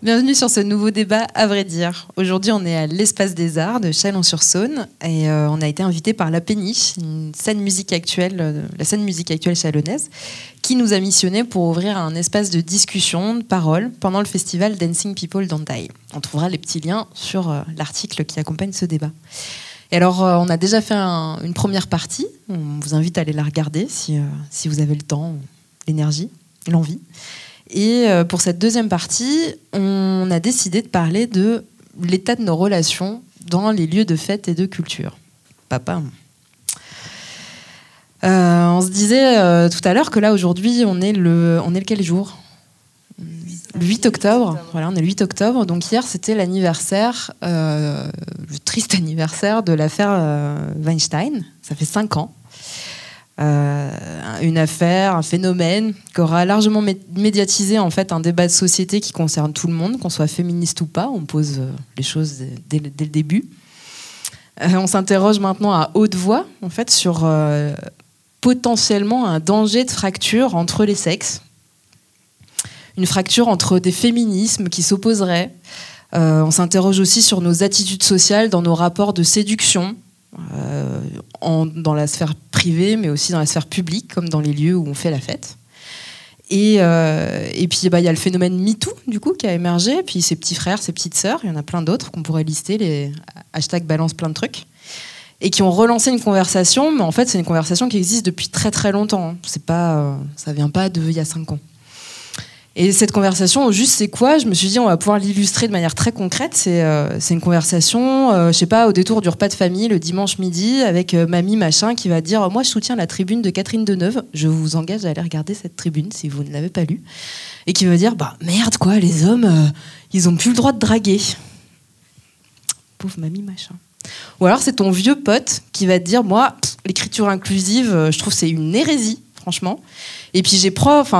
Bienvenue sur ce nouveau débat, à vrai dire. Aujourd'hui, on est à l'Espace des Arts de Chalon-sur-Saône et euh, on a été invité par La Péniche, une scène musique actuelle, euh, la scène musique actuelle chalonnaise, qui nous a missionné pour ouvrir un espace de discussion, de parole, pendant le festival Dancing People Don't Die. On trouvera les petits liens sur euh, l'article qui accompagne ce débat. Et alors, euh, on a déjà fait un- une première partie. On vous invite à aller la regarder si, euh, vous avez le temps, l'énergie, l'envie. Et euh, pour cette deuxième partie, on a décidé de parler de l'état de nos relations dans les lieux de fête et de culture. Papa. On se disait tout à l'heure que là, aujourd'hui, on on est le quel jour? Le 8 octobre. Voilà, on est le 8 octobre. Donc hier, c'était l'anniversaire, euh, le triste anniversaire de l'affaire euh, Weinstein. Ça fait cinq ans. Euh, une affaire, un phénomène qui aura largement mé- médiatisé en fait un débat de société qui concerne tout le monde, qu'on soit féministe ou pas. On pose les choses dès, dès le début. On s'interroge maintenant à haute voix en fait sur potentiellement un danger de fracture entre les sexes une fracture entre des féminismes qui s'opposeraient. Euh, on s'interroge aussi sur nos attitudes sociales dans nos rapports de séduction, euh, dans la sphère privée, mais aussi dans la sphère publique, comme dans les lieux où on fait la fête. Et, euh, puis bah, il y a le phénomène MeToo, du coup, qui a émergé, puis ses petits frères, ses petites sœurs, il y en a plein d'autres qu'on pourrait lister, les hashtags balance plein de trucs, et qui ont relancé une conversation, mais en fait c'est une conversation qui existe depuis très très longtemps. C'est pas, ça vient pas de il y a cinq ans. Et cette conversation, juste, c'est quoi? Je me suis dit, on va pouvoir l'illustrer de manière très concrète. C'est euh, c'est une conversation, euh, je sais pas, au détour du repas de famille le dimanche midi, avec euh, mamie machin qui va dire, moi je soutiens la tribune de Catherine Deneuve. Je vous engage à aller regarder cette tribune si vous ne l'avez pas lue. Et qui va dire, bah merde quoi, les hommes, euh, ils ont plus le droit de draguer. Pauvre mamie machin. Ou alors c'est ton vieux pote qui va dire, moi, l'écriture inclusive, je trouve c'est une hérésie, Et puis j'ai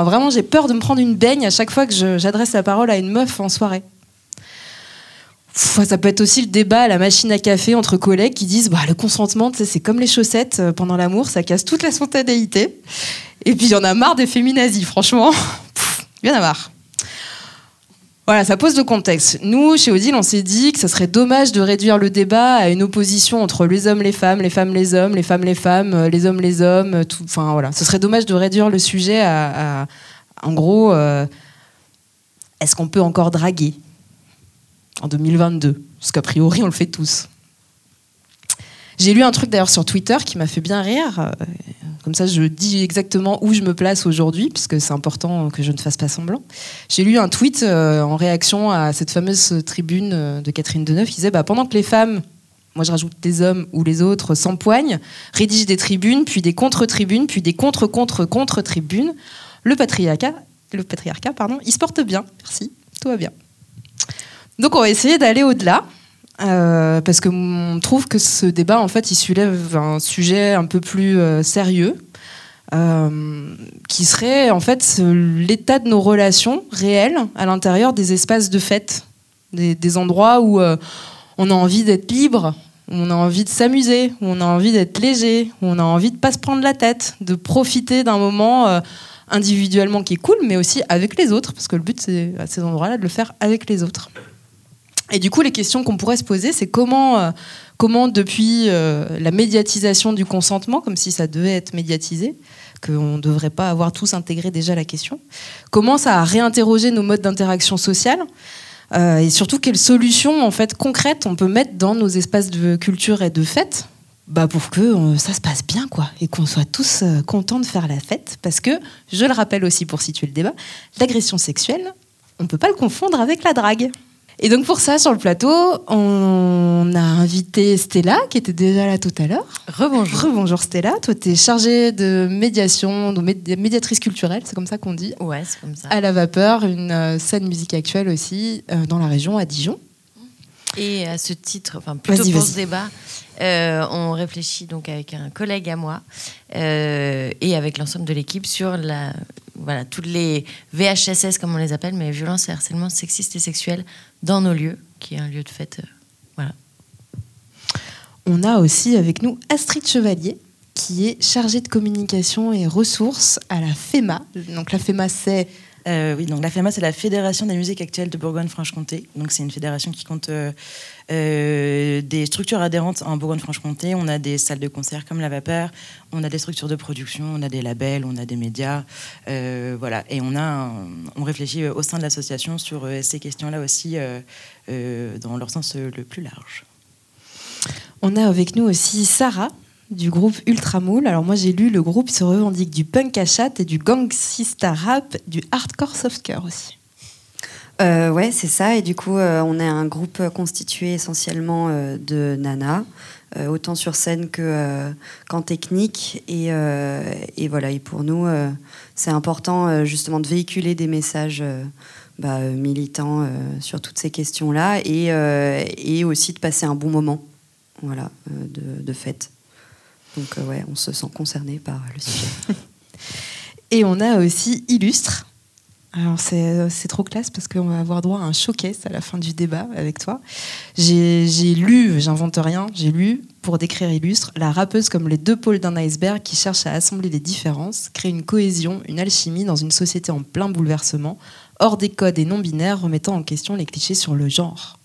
vraiment j'ai peur de me prendre une baigne à chaque fois que j'adresse la parole à une meuf en soirée. Ça peut être aussi le débat à la machine à café entre collègues qui disent bah, le consentement, c'est comme les chaussettes euh, pendant l'amour, ça casse toute la spontanéité. Et puis il y marre des féminazis, franchement. Il y en a marre. Voilà, ça pose le contexte. Nous, chez Odile, on s'est dit que ça serait dommage de réduire le débat à une opposition entre les hommes, les femmes, les femmes, les hommes, les femmes, les femmes, euh, les hommes, les hommes. euh, Tout, enfin voilà, ce serait dommage de réduire le sujet à, en gros, euh, est-ce qu'on peut encore draguer en 2022 Parce qu'a priori, on le fait tous. J'ai lu un truc d'ailleurs sur Twitter qui m'a fait bien rire. euh, Comme ça, je dis exactement où je me place aujourd'hui, puisque c'est important que je ne fasse pas semblant. J'ai lu un tweet euh, en réaction à cette fameuse tribune euh, de Catherine Deneuve qui disait bah, pendant que les femmes, moi je rajoute des hommes ou les autres, s'empoignent, rédigent des tribunes, puis des contre-tribunes, puis des contre-contre-contre-tribunes, le patriarcat, le patriarcat pardon, il se porte bien. Merci, tout va bien. Donc on va essayer d'aller au-delà. Euh, parce que on trouve que ce débat, en fait, il soulève un sujet un peu plus euh, sérieux, euh, qui serait en fait l'état de nos relations réelles à l'intérieur des espaces de fête, des, endroits où on a envie d'être libre, où on a envie de s'amuser, où on a envie d'être léger, où on a envie de pas se prendre la tête, de profiter d'un moment individuellement qui est cool, mais aussi avec les autres, parce que le but c'est à ces endroits-là de le faire avec les autres. Et du coup, les questions qu'on pourrait se poser, c'est comment, euh, comment depuis euh, la médiatisation du consentement, comme si ça devait être médiatisé, qu'on ne devrait pas avoir tous intégré déjà la question, comment ça a réinterrogé nos modes d'interaction sociale euh, et surtout quelles solutions en fait concrètes on peut mettre dans nos espaces de culture et de fête bah pour que ça se passe bien quoi et qu'on soit tous contents de faire la fête. Parce que je le rappelle aussi pour situer le débat l'agression sexuelle on peut pas le confondre avec la drague et donc pour ça, sur le plateau, on a invité Stella, qui était déjà là tout à l'heure. Rebonjour. Rebonjour Stella, toi tu es chargée de médiation, de médi- médiatrice culturelle, c'est comme ça qu'on dit, Ouais, c'est comme ça. à la vapeur, une euh, scène musique actuelle aussi, euh, dans la région, à Dijon. Et à ce titre, enfin plutôt pour ce débat, euh, on réfléchit donc avec un collègue à moi euh, et avec l'ensemble de l'équipe sur la, voilà, toutes les VHSS comme on les appelle, mais violences et harcèlement sexistes et sexuels dans nos lieux, qui est un lieu de fête. euh, voilà. On a aussi avec nous Astrid Chevalier, qui qui est chargée de communication et ressources à la FEMA. Donc la FEMA, c'est euh, oui, donc la FEMA, c'est la Fédération des musiques actuelles de Bourgogne-Franche-Comté. Donc c'est une fédération qui compte euh, euh, des structures adhérentes en Bourgogne-Franche-Comté. On a des salles de concert comme La Vapeur, on a des structures de production, on a des labels, on a des médias, voilà. Et on a, on réfléchit au sein de l'association sur ces questions-là aussi, dans leur sens le plus large. On a avec nous aussi Sarah, du groupe Ultramoul. Alors moi j'ai lu le groupe se revendique du punk à chat et du gangsista rap, du hardcore softcore aussi. Euh, ouais, c'est ça. Et du coup, euh, on est un groupe constitué essentiellement euh, de nanas, euh, autant sur scène que qu'en technique. Et, et, voilà. Et pour nous, c'est important justement de véhiculer des messages bah, militants sur toutes ces questions-là, et, et, aussi de passer un bon moment, voilà, de, de fête. Donc euh, ouais, on se sent concerné par le sujet. Et on a aussi Illustre. Alors c'est trop classe parce qu'on va avoir droit à un showcase à la fin du débat avec toi. J'ai lu, j'invente rien, j'ai lu pour décrire Illustre, la rappeuse comme les deux pôles d'un iceberg qui cherche à assembler les différences, créer une cohésion, une alchimie dans une société en plein bouleversement, hors des codes et non binaires, remettant en question les clichés sur le genre.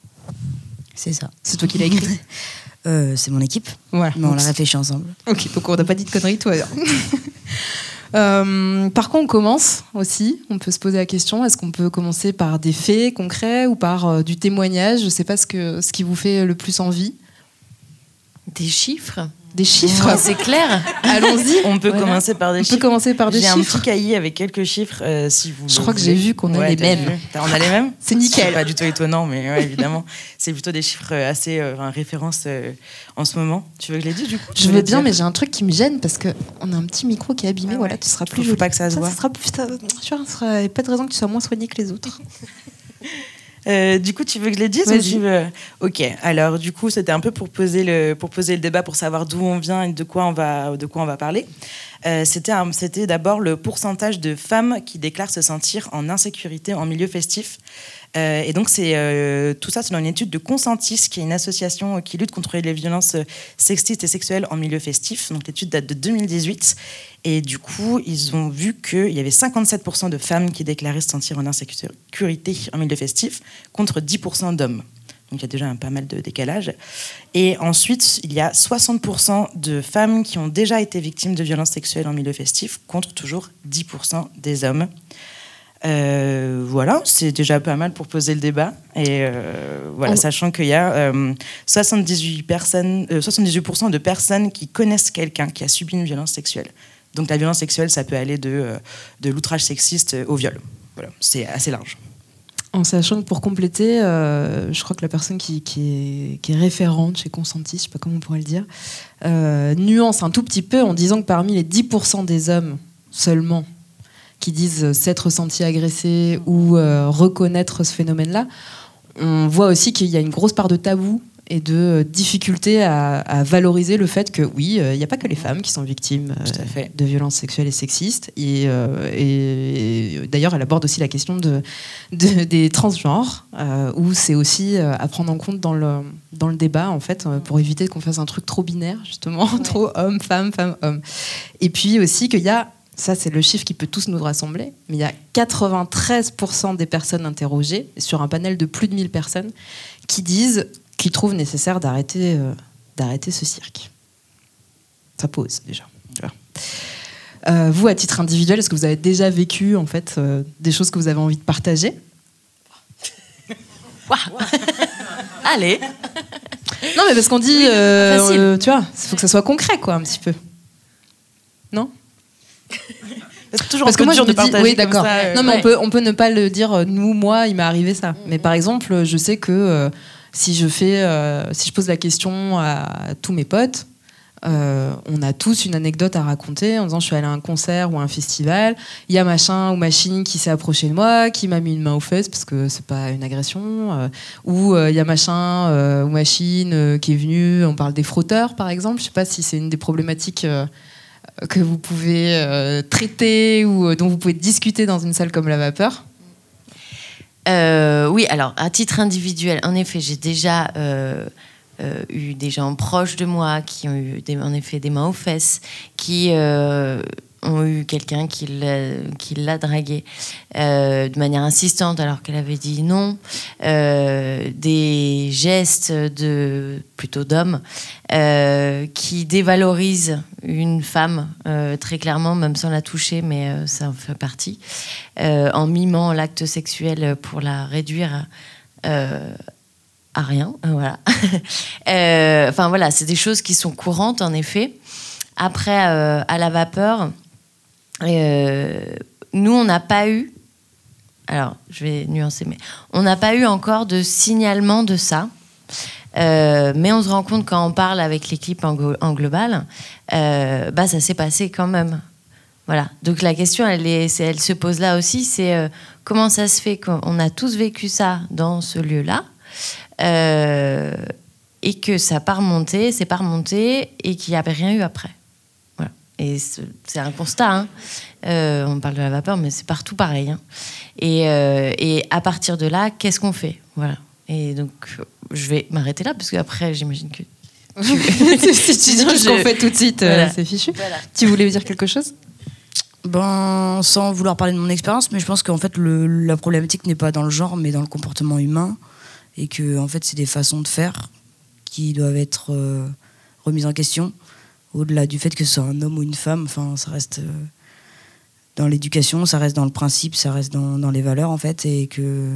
C'est ça. C'est toi qui l'as écrit Euh, c'est mon équipe. Voilà. Mais on l'a réfléchi ensemble. Ok, donc on n'a pas dit de conneries, toi. euh, par contre, on commence aussi? On peut se poser la question est-ce qu'on peut commencer par des faits concrets ou par euh, du témoignage? Je ne sais pas ce, que, ce qui vous fait le plus envie. Des chiffres? Des chiffres. c'est clair. Allons-y. On peut commencer par des on chiffres. peut commencer par des chiffres. J'ai un petit cahier avec quelques chiffres, euh, si vous. Je crois que j'ai vu qu'on a les mêmes. On a les mêmes. C'est nickel. Pas du tout étonnant, mais ouais, évidemment, c'est plutôt des chiffres euh, assez euh, référence euh, en ce moment. Tu veux que je les dise du coup? Je veux bien, mais j'ai un truc qui me gêne parce que on a un petit micro qui est abîmé. Ah voilà, tu seras plus. Il faut pas que ça se voit. Ça sera plus. Ça, sera pas de raison que tu sois moins soigné que les autres. Euh, du coup, tu veux que je les dise ou tu veux... Ok. Alors, du coup, c'était un peu pour poser le pour poser le débat, pour savoir d'où on vient et de quoi on va de quoi on va parler. Euh, c'était c'était d'abord le pourcentage de femmes qui déclarent se sentir en insécurité en milieu festif. Euh, et donc, c'est euh, tout ça selon une étude de Consentis, qui est une association qui lutte contre les violences sexistes et sexuelles en milieu festif. Donc, l'étude date de 2018. Et du coup, ils ont vu qu'il y avait 57% de femmes qui déclaraient se sentir en insécurité en milieu festif, contre 10% d'hommes. Donc il y a déjà un pas mal de décalage. Et ensuite, il y a 60% de femmes qui ont déjà été victimes de violences sexuelles en milieu festif, contre toujours 10% des hommes. Euh, voilà, c'est déjà pas mal pour poser le débat. Et euh, voilà, sachant qu'il y a 78%, euh, personnes, 78 de personnes qui connaissent quelqu'un qui a subi une violence sexuelle. Donc la violence sexuelle, ça peut aller de, de l'outrage sexiste au viol. Voilà, c'est assez large. En sachant que pour compléter, euh, je crois que la personne qui, qui, est, référente chez Consentis, je ne sais pas comment on pourrait le dire, euh, nuance un tout petit peu en disant que parmi les 10% des hommes seulement qui disent s'être sentis agressés ou reconnaître ce phénomène-là, on voit aussi qu'il y a une grosse part de tabou et de euh, difficulté à, valoriser le fait que oui, euh, il n'y a pas que les femmes qui sont victimes euh, de violences sexuelles et sexistes. Et, d'ailleurs, elle aborde aussi la question de, des transgenres, où c'est aussi à prendre en compte dans le, dans le débat, en fait, pour éviter qu'on fasse un truc trop binaire, justement, trop homme, femme, femme, homme. Et puis aussi qu'il y a ça, c'est le chiffre qui peut tous nous rassembler. Mais il y a 93% des personnes interrogées, sur un panel de plus de 1000 personnes, qui disent qui trouve nécessaire d'arrêter euh, d'arrêter ce cirque. Ça pose déjà. Euh, vous, à titre individuel, est-ce que vous avez déjà vécu en fait euh, des choses que vous avez envie de partager? Allez. Non, mais parce qu'on dit, tu vois, il faut que ça soit concret, quoi, un petit peu. C'est toujours parce que moi, je de partager oui, d'accord. non, mais on peut, on peut ne pas le dire. Nous, moi, il m'est arrivé ça. Mais par exemple, je sais que si je fais, euh, si je pose la question à tous mes potes, euh, on a tous une anecdote à raconter en disant je suis allé à un concert ou à un festival, il y a machin ou machine qui s'est approché de moi, qui m'a mis une main aux fesses parce que c'est pas une agression, euh, ou il y a machin ou machine qui est venu, on parle des frotteurs par exemple, je sais pas si c'est une des problématiques que vous pouvez traiter ou dont vous pouvez discuter dans une salle comme la vapeur. Euh, oui, alors à titre individuel, en effet, j'ai déjà euh, eu des gens proches de moi qui ont eu en effet des mains aux fesses, qui ont eu quelqu'un qui l'a dragué euh, de manière insistante alors qu'elle avait dit non, euh, des gestes de plutôt d'hommes euh, qui dévalorisent une femme très clairement, même sans la toucher, mais ça en fait partie, en mimant l'acte sexuel pour la réduire à rien, voilà. Enfin voilà, c'est des choses qui sont courantes en effet. Après, à la vapeur, nous, on n'a pas eu, alors je vais nuancer, mais on n'a pas eu encore de signalement de ça. Euh, mais on se rend compte quand on parle avec l'équipe en, global, euh, bah ça s'est passé quand même. Voilà. Donc la question, elle, elle se pose là aussi, c'est comment ça se fait qu'on a tous vécu ça dans ce lieu-là et que ça remonté, c'est pas remonté et qu'il n'y avait rien eu après. Et c'est un constat. Hein. Euh, on parle de la vapeur, mais c'est partout pareil. Hein. Et, euh, et, à partir de là, qu'est-ce qu'on fait? Voilà. Et donc, je vais m'arrêter là, parce qu'après, j'imagine que. si tu dis ce qu'on fait tout de suite, euh, c'est fichu. Tu voulais dire quelque chose? Ben, sans vouloir parler de mon expérience, mais je pense qu'en fait, le, la problématique n'est pas dans le genre, mais dans le comportement humain. Et que, en fait, c'est des façons de faire qui doivent être remises en question au-delà du fait que ce soit un homme ou une femme, enfin, ça reste euh, dans l'éducation, ça reste dans le principe, ça reste dans, les valeurs en fait, et que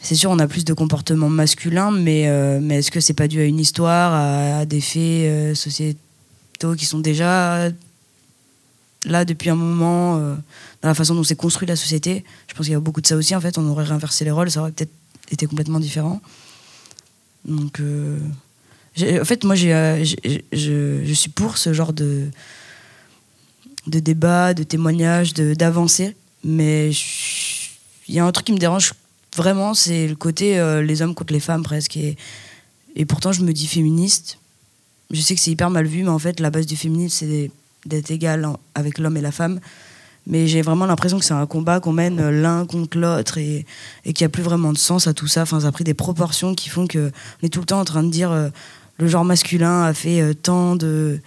c'est sûr on a plus de comportements masculins, mais, euh, mais est-ce que c'est pas dû à une histoire, à, des faits euh, sociétaux qui sont déjà là depuis un moment dans la façon dont c'est construit la société? Je pense qu'il y a beaucoup de ça aussi en fait. On aurait réinversé les rôles, ça aurait peut-être été complètement différent. Donc en fait, moi, euh, je, suis pour ce genre de, de débat, de témoignage, d'avancée. Mais il y a un truc qui me dérange vraiment, c'est le côté euh, les hommes contre les femmes presque. Et, et pourtant, je me dis féministe. Je sais que c'est hyper mal vu, mais en fait, la base du féminisme, c'est d'être égal avec l'homme et la femme. Mais j'ai vraiment l'impression que c'est un combat qu'on mène l'un contre l'autre et, et qu'il n'y a plus vraiment de sens à tout ça. Enfin, ça a pris des proportions qui font qu'on est tout le temps en train de dire euh, le genre masculin a fait euh, tant de.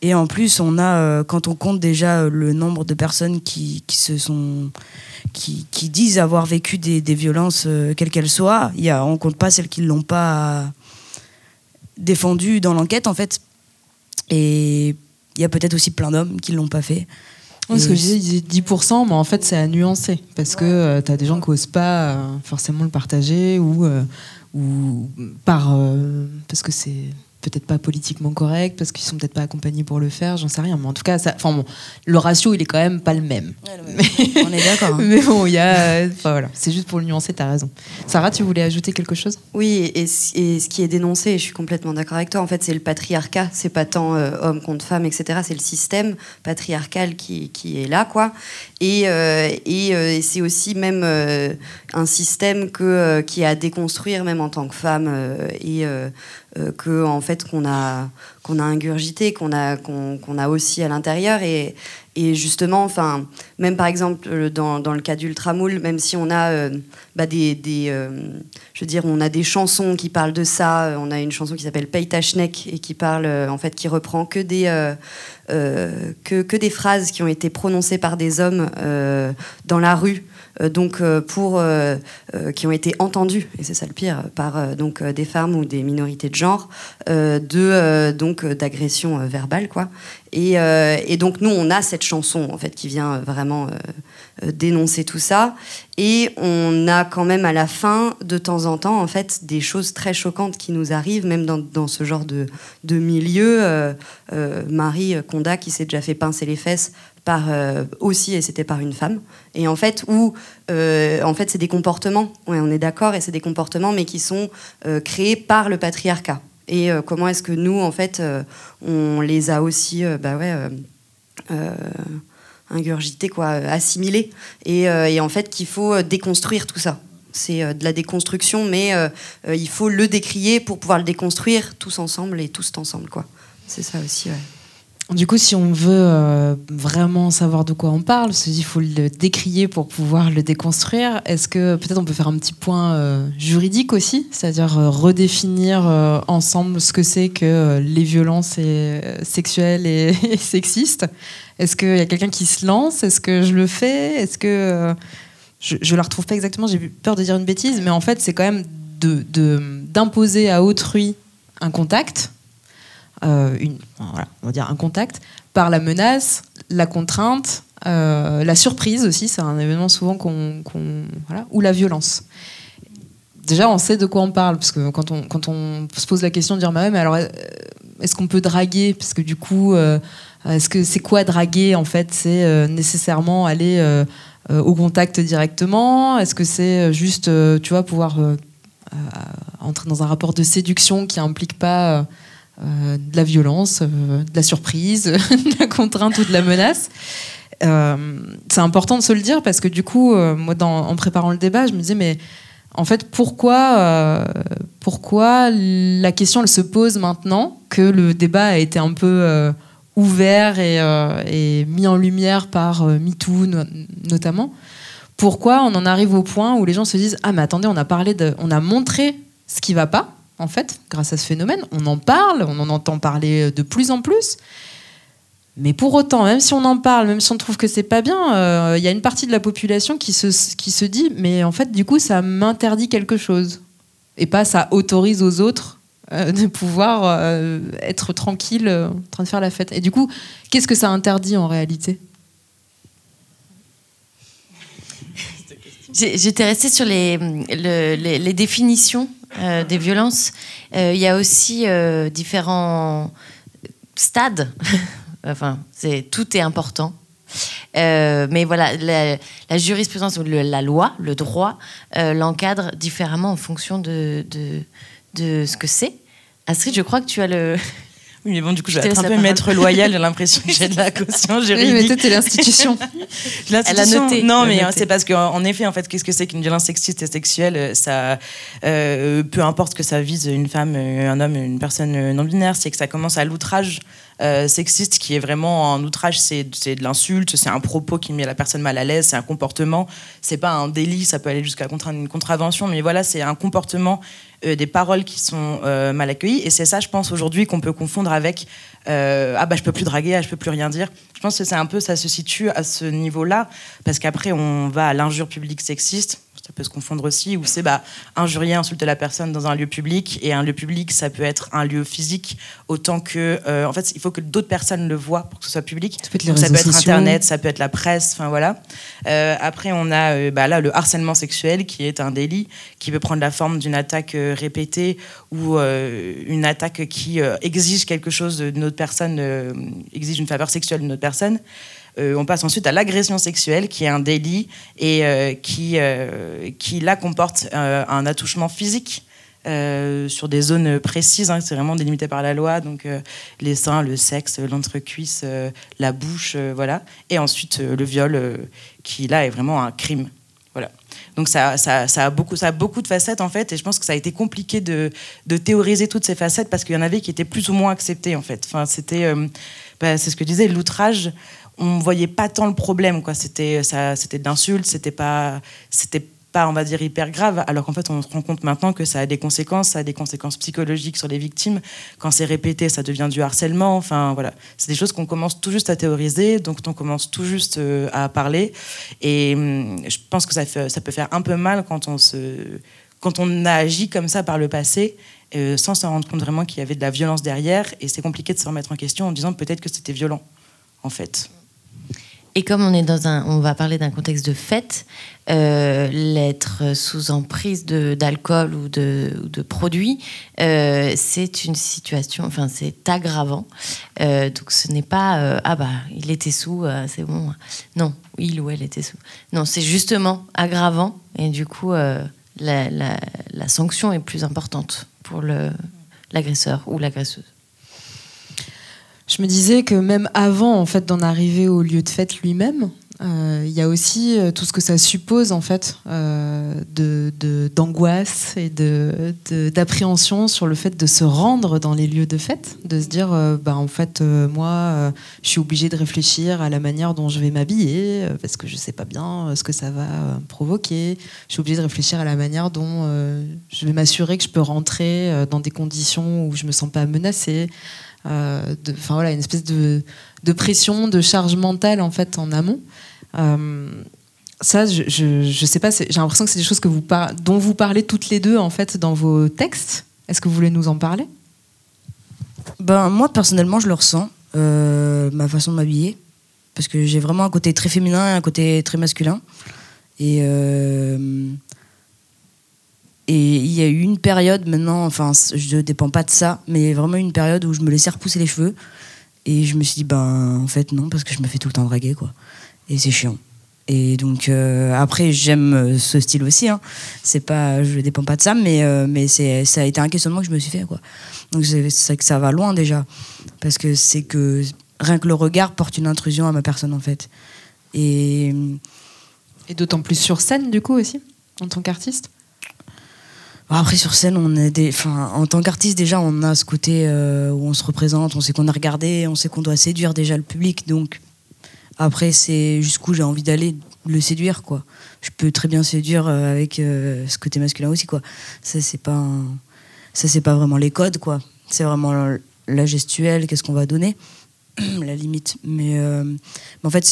Et en plus, on a, euh, quand on compte déjà euh, le nombre de personnes qui, qui se sont. Qui, qui, disent avoir vécu des, des violences, quelles qu'elles soient, y a, on compte pas celles qui ne l'ont pas défendu dans l'enquête, en fait. Et il y a peut-être aussi plein d'hommes qui ne l'ont pas fait. Oui, ce que je disais 10%, mais en fait, c'est à nuancer. Parce que tu as des gens qui n'osent pas forcément le partager ou ou par euh, parce que c'est peut-être pas politiquement correct, parce qu'ils sont peut-être pas accompagnés pour le faire, j'en sais rien. Mais en tout cas, ça, bon, le ratio, il est quand même pas le même. On est d'accord. Hein. Mais bon, il y a, voilà, c'est juste pour le nuancer, tu as raison. Sarah, tu voulais ajouter quelque chose? Oui, et, ce qui est dénoncé, et je suis complètement d'accord avec toi, en fait, c'est le patriarcat. C'est pas tant euh, homme contre femme, etc. C'est le système patriarcal qui, qui, est là, quoi. Et, euh, et, c'est aussi même un système que, qui est à déconstruire, même en tant que femme. et euh, fait qu'on a qu'on a ingurgité, qu'on a qu'on a aussi à l'intérieur et, et justement, enfin, même par exemple euh, dans, dans le cas d'Ultramoul, même si on a euh, bah, des, des je veux dire, on a des chansons qui parlent de ça. On a une chanson qui s'appelle Peytachnek et qui parle en fait qui reprend que des que, que des phrases qui ont été prononcées par des hommes dans la rue euh, donc euh, pour euh, qui ont été entendus et c'est ça le pire par donc des femmes ou des minorités de genre de donc d'agression verbale quoi. Et, donc nous on a cette chanson en fait qui vient vraiment dénoncer tout ça. Et on a quand même à la fin de temps en temps en fait des choses très choquantes qui nous arrivent même dans, dans ce genre de, de milieu. Marie Conda qui s'est déjà fait pincer les fesses par euh, aussi et c'était par une femme. Et en fait où euh, en fait c'est des comportements. On est d'accord et c'est des comportements mais qui sont euh, créés par le patriarcat. Et comment est-ce que nous en fait on les a aussi bah ingurgités quoi assimilés. Et, et en fait qu'il faut déconstruire tout ça. C'est de la déconstruction mais il faut le décrier pour pouvoir le déconstruire tous ensemble et tous ensemble quoi. C'est ça aussi. Du coup, si on veut euh, vraiment savoir de quoi on parle, il faut le décrier pour pouvoir le déconstruire. Est-ce que peut-être on peut faire un petit point euh, juridique aussi, c'est-à-dire euh, redéfinir ensemble ce que c'est que les violences sexuelles et, sexistes? Est-ce qu'il y a quelqu'un qui se lance? Est-ce que je le fais? Est-ce que je, ne la retrouve pas exactement? J'ai peur de dire une bêtise, mais en fait, c'est quand même d'imposer à autrui un contact une, voilà, on va dire un contact, par la menace, la contrainte, euh, la surprise aussi, c'est un événement souvent qu'on, voilà, ou la violence. Déjà, on sait de quoi on parle, parce que quand on, quand on se pose la question de dire, bah mais alors, euh, est-ce qu'on peut draguer? Parce que du coup, est-ce que c'est quoi draguer En fait, c'est nécessairement aller au contact directement? Est-ce que c'est juste, tu vois, pouvoir entrer dans un rapport de séduction qui implique pas euh, de la violence, euh, de la surprise, de la contrainte ou de la menace. Euh, c'est important de se le dire parce que du coup, moi, en préparant le débat, je me disais, mais en fait, pourquoi, pourquoi la question se pose maintenant que le débat a été un peu ouvert et, mis en lumière par MeToo notamment? Pourquoi on en arrive au point où les gens se disent ah mais attendez, on a parlé de, on a montré ce qui va pas en fait, grâce à ce phénomène. On en parle, on en entend parler de plus en plus. Mais pour autant, même si on en parle, même si on trouve que c'est pas bien, euh, il y a une partie de la population qui se, dit mais en fait, du coup, ça m'interdit quelque chose. Et pas ça autorise aux autres euh, de pouvoir euh, être tranquille en train de faire la fête. Et du coup, qu'est-ce que ça interdit en réalité? J'étais restée sur les, les définitions euh, des violences. Euh, il y a aussi euh, différents stades. enfin, c'est tout est important. mais voilà, la, jurisprudence la loi, le droit, l'encadre différemment en fonction de, de ce que c'est. Astrid, je crois que tu as le, oui, mais bon, du coup, je vais être un peu maître loyal. J'ai l'impression que j'ai de la caution juridique. Oui, mais toi, l'institution. Elle a noté. Non, mais c'est parce qu'en effet, en fait, qu'est-ce que c'est qu'une violence sexiste et sexuelle euh, Ça, euh, peu importe que ça vise une femme, euh, un homme, une personne non binaire, c'est que ça commence à l'outrage euh, sexiste qui est vraiment un outrage, c'est de l'insulte, c'est un propos qui met la personne mal à l'aise, c'est un comportement, c'est pas un délit, ça peut aller jusqu'à une contravention, mais voilà, c'est un comportement, euh, des paroles qui sont euh, mal accueillies, et c'est ça, je pense, aujourd'hui qu'on peut confondre avec ah bah je peux plus draguer, ah, je peux plus rien dire. Je pense que c'est un peu, ça se situe à ce niveau-là, parce qu'après on va à l'injure publique sexiste ça peut se confondre aussi, où c'est bah, injurier, insulter la personne dans un lieu public. Et un lieu public, ça peut être un lieu physique, autant que. Euh, en fait, il faut que d'autres personnes le voient pour que ce soit public. Ça peut être, ça peut être Internet, ça peut être la presse, enfin voilà. Euh, après, on a euh, bah, là le harcèlement sexuel, qui est un délit, qui peut prendre la forme d'une attaque répétée ou une attaque qui exige quelque chose d'une autre personne, exige une faveur sexuelle d'une autre personne. Euh, on passe ensuite à l'agression sexuelle, qui est un délit et euh, qui, euh, qui, là, comporte un attouchement physique. sur des zones précises, hein, c'est vraiment délimité par la loi, donc les seins, le sexe, l'entrecuisse, la bouche, voilà. Et ensuite le viol, qui là est vraiment un crime. Voilà. Donc ça, ça, a beaucoup, ça a beaucoup de facettes en fait, et je pense que ça a été compliqué de, de théoriser toutes ces facettes parce qu'il y en avait qui étaient plus ou moins acceptées en fait. Enfin, c'était, bah, c'est ce que disait l'outrage on voyait pas tant le problème quoi. C'était ça c'était d'insultes c'était pas c'était pas on va dire hyper grave. Alors qu'en fait on se rend compte maintenant que ça a des conséquences ça a des conséquences psychologiques sur les victimes. Quand c'est répété ça devient du harcèlement. Enfin voilà. C'est des choses qu'on commence tout juste à théoriser donc on commence tout juste euh, à parler. Et hum, je pense que ça, ça peut faire un peu mal quand on se quand on a agi comme ça par le passé euh, sans se rendre compte vraiment qu'il y avait de la violence derrière. Et c'est compliqué de se remettre en question en disant peut-être que c'était violent en fait. Et comme on est dans un, on va parler d'un contexte de fête, euh, l'être sous emprise d'alcool ou de, de, produits, euh, c'est une situation, enfin c'est aggravant. Euh, donc ce n'est pas ah bah il était sous, c'est bon. Non, il ou elle était sous. Non, c'est justement aggravant et du coup la, la, la, sanction est plus importante pour l'agresseur ou l'agresseuse. Je me disais que même avant en fait d'en arriver au lieu de fête lui-même, euh, il y a aussi euh, tout ce que ça suppose en fait euh, de, d'angoisse et de, d'appréhension sur le fait de se rendre dans les lieux de fête, de se dire bah, en fait moi je suis obligée de réfléchir à la manière dont je vais m'habiller parce que je sais pas bien ce que ça va provoquer. Je suis obligée de réfléchir à la manière dont je vais m'assurer que je peux rentrer dans des conditions où je me sens pas menacée. Enfin voilà, une espèce de, pression, de charge mentale en fait en amont. Euh, ça, je, je, sais pas, j'ai l'impression que c'est des choses que vous dont vous parlez toutes les deux en fait dans vos textes. Est-ce que vous voulez nous en parler? Ben moi personnellement, je le ressens, euh, ma façon de m'habiller, parce que j'ai vraiment un côté très féminin et un côté très masculin. Et euh, et il y a eu une période maintenant, enfin, je ne dépends pas de ça, mais vraiment une période où je me laissais repousser les cheveux. Et je me suis dit, ben, en fait, non, parce que je me fais tout le temps draguer, quoi et c'est chiant. Et donc euh, après j'aime euh, ce style aussi. Hein. C'est pas, je dépends pas de ça, mais euh, mais ça a été un questionnement que je me suis fait quoi. Donc c'est que ça va loin déjà parce que c'est que rien que le regard porte une intrusion à ma personne en fait. Et et d'autant plus sur scène du coup aussi en tant qu'artiste. Après sur scène on est des, en tant qu'artiste déjà on a ce côté où on se représente, on sait qu'on a regardé, on sait qu'on doit séduire déjà le public donc après, c'est jusqu'où j'ai envie d'aller le séduire, quoi. Je peux très bien séduire euh, avec euh, ce côté masculin aussi, quoi. Ça, c'est pas, ça, c'est pas vraiment les codes, quoi. C'est vraiment la gestuelle, qu'est-ce qu'on va donner, la limite. Mais, euh, en fait,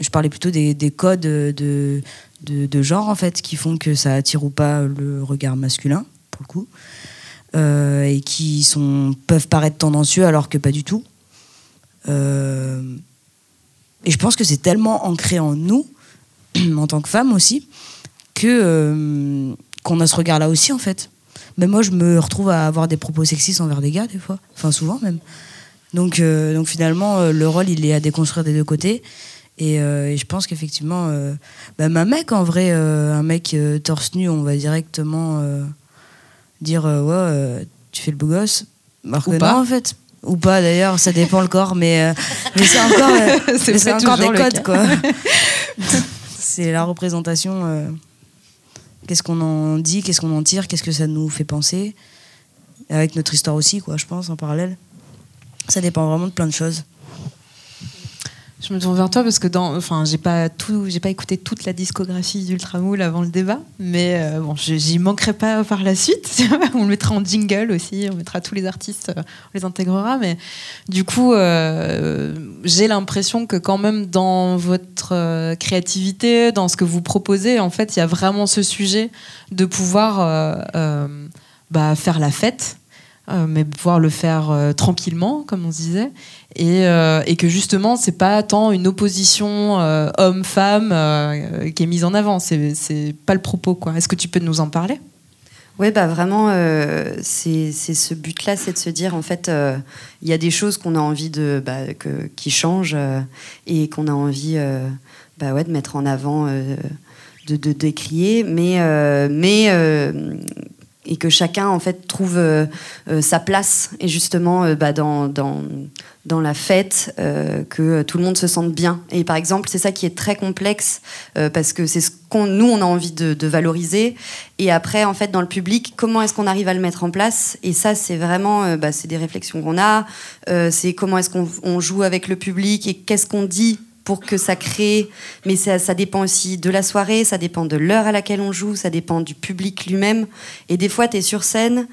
je parlais plutôt des, codes de, de, genre, en fait, qui font que ça attire ou pas le regard masculin, pour le coup. et qui sont, peuvent paraître tendancieux alors que pas du tout. Euh, et je pense que c'est tellement ancré en nous, en tant que femmes aussi, que euh, qu'on a ce regard-là aussi en fait. Mais moi, je me retrouve à avoir des propos sexistes envers des gars des fois, enfin souvent même. Donc, euh, donc finalement, euh, le rôle, il est à déconstruire des deux côtés. Et, je pense qu'effectivement, bah, un mec, en vrai, un mec torse nu, on va directement dire ouais, tu fais le beau gosse. Alors que non, en fait, ou pas d'ailleurs, ça dépend le corps, mais, euh, mais c'est encore, euh, c'est encore des codes quoi. c'est la représentation. Euh, qu'est-ce qu'on en dit, qu'est-ce qu'on en tire, qu'est-ce que ça nous fait penser, avec notre histoire aussi quoi, je pense en parallèle. Ça dépend vraiment de plein de choses. Je me tourne vers toi parce que dans, enfin, j'ai pas tout, j'ai pas écouté toute la discographie d'Ultramoul avant le débat, mais euh, bon, j'y manquerai pas par la suite. on le mettra en jingle aussi, on mettra tous les artistes, euh, on les intégrera, mais du coup, euh, j'ai l'impression que quand même dans votre créativité, dans ce que vous proposez, en fait, il y a vraiment ce sujet de pouvoir bah, faire la fête mais pouvoir le faire euh, tranquillement, comme on se disait, et, euh, et que justement, c'est pas tant une opposition homme-femme qui est mise en avant, c'est pas le propos. quoi. Est-ce que tu peux nous en parler? Oui, bah vraiment, c'est ce but-là, c'est de se dire, en fait, il y a des choses qu'on a envie de, bah, qui changent et qu'on a envie bah, ouais, de mettre en avant, de, de, décrier, mais, mais et que chacun en fait trouve euh, euh, sa place. Et justement euh, bah, dans, dans, dans, la fête que tout le monde se sente bien. Et par exemple c'est ça qui est très complexe parce que c'est ce qu'on nous on a envie de, de, valoriser. Et après en fait dans le public comment est-ce qu'on arrive à le mettre en place? Et ça c'est vraiment bah, c'est des réflexions qu'on a. C'est comment est-ce qu'on joue avec le public et qu'est-ce qu'on dit pour que ça crée. Mais ça, ça, dépend aussi de la soirée, ça dépend de l'heure à laquelle on joue, ça dépend du public lui-même. Et des fois, tu es sur scène,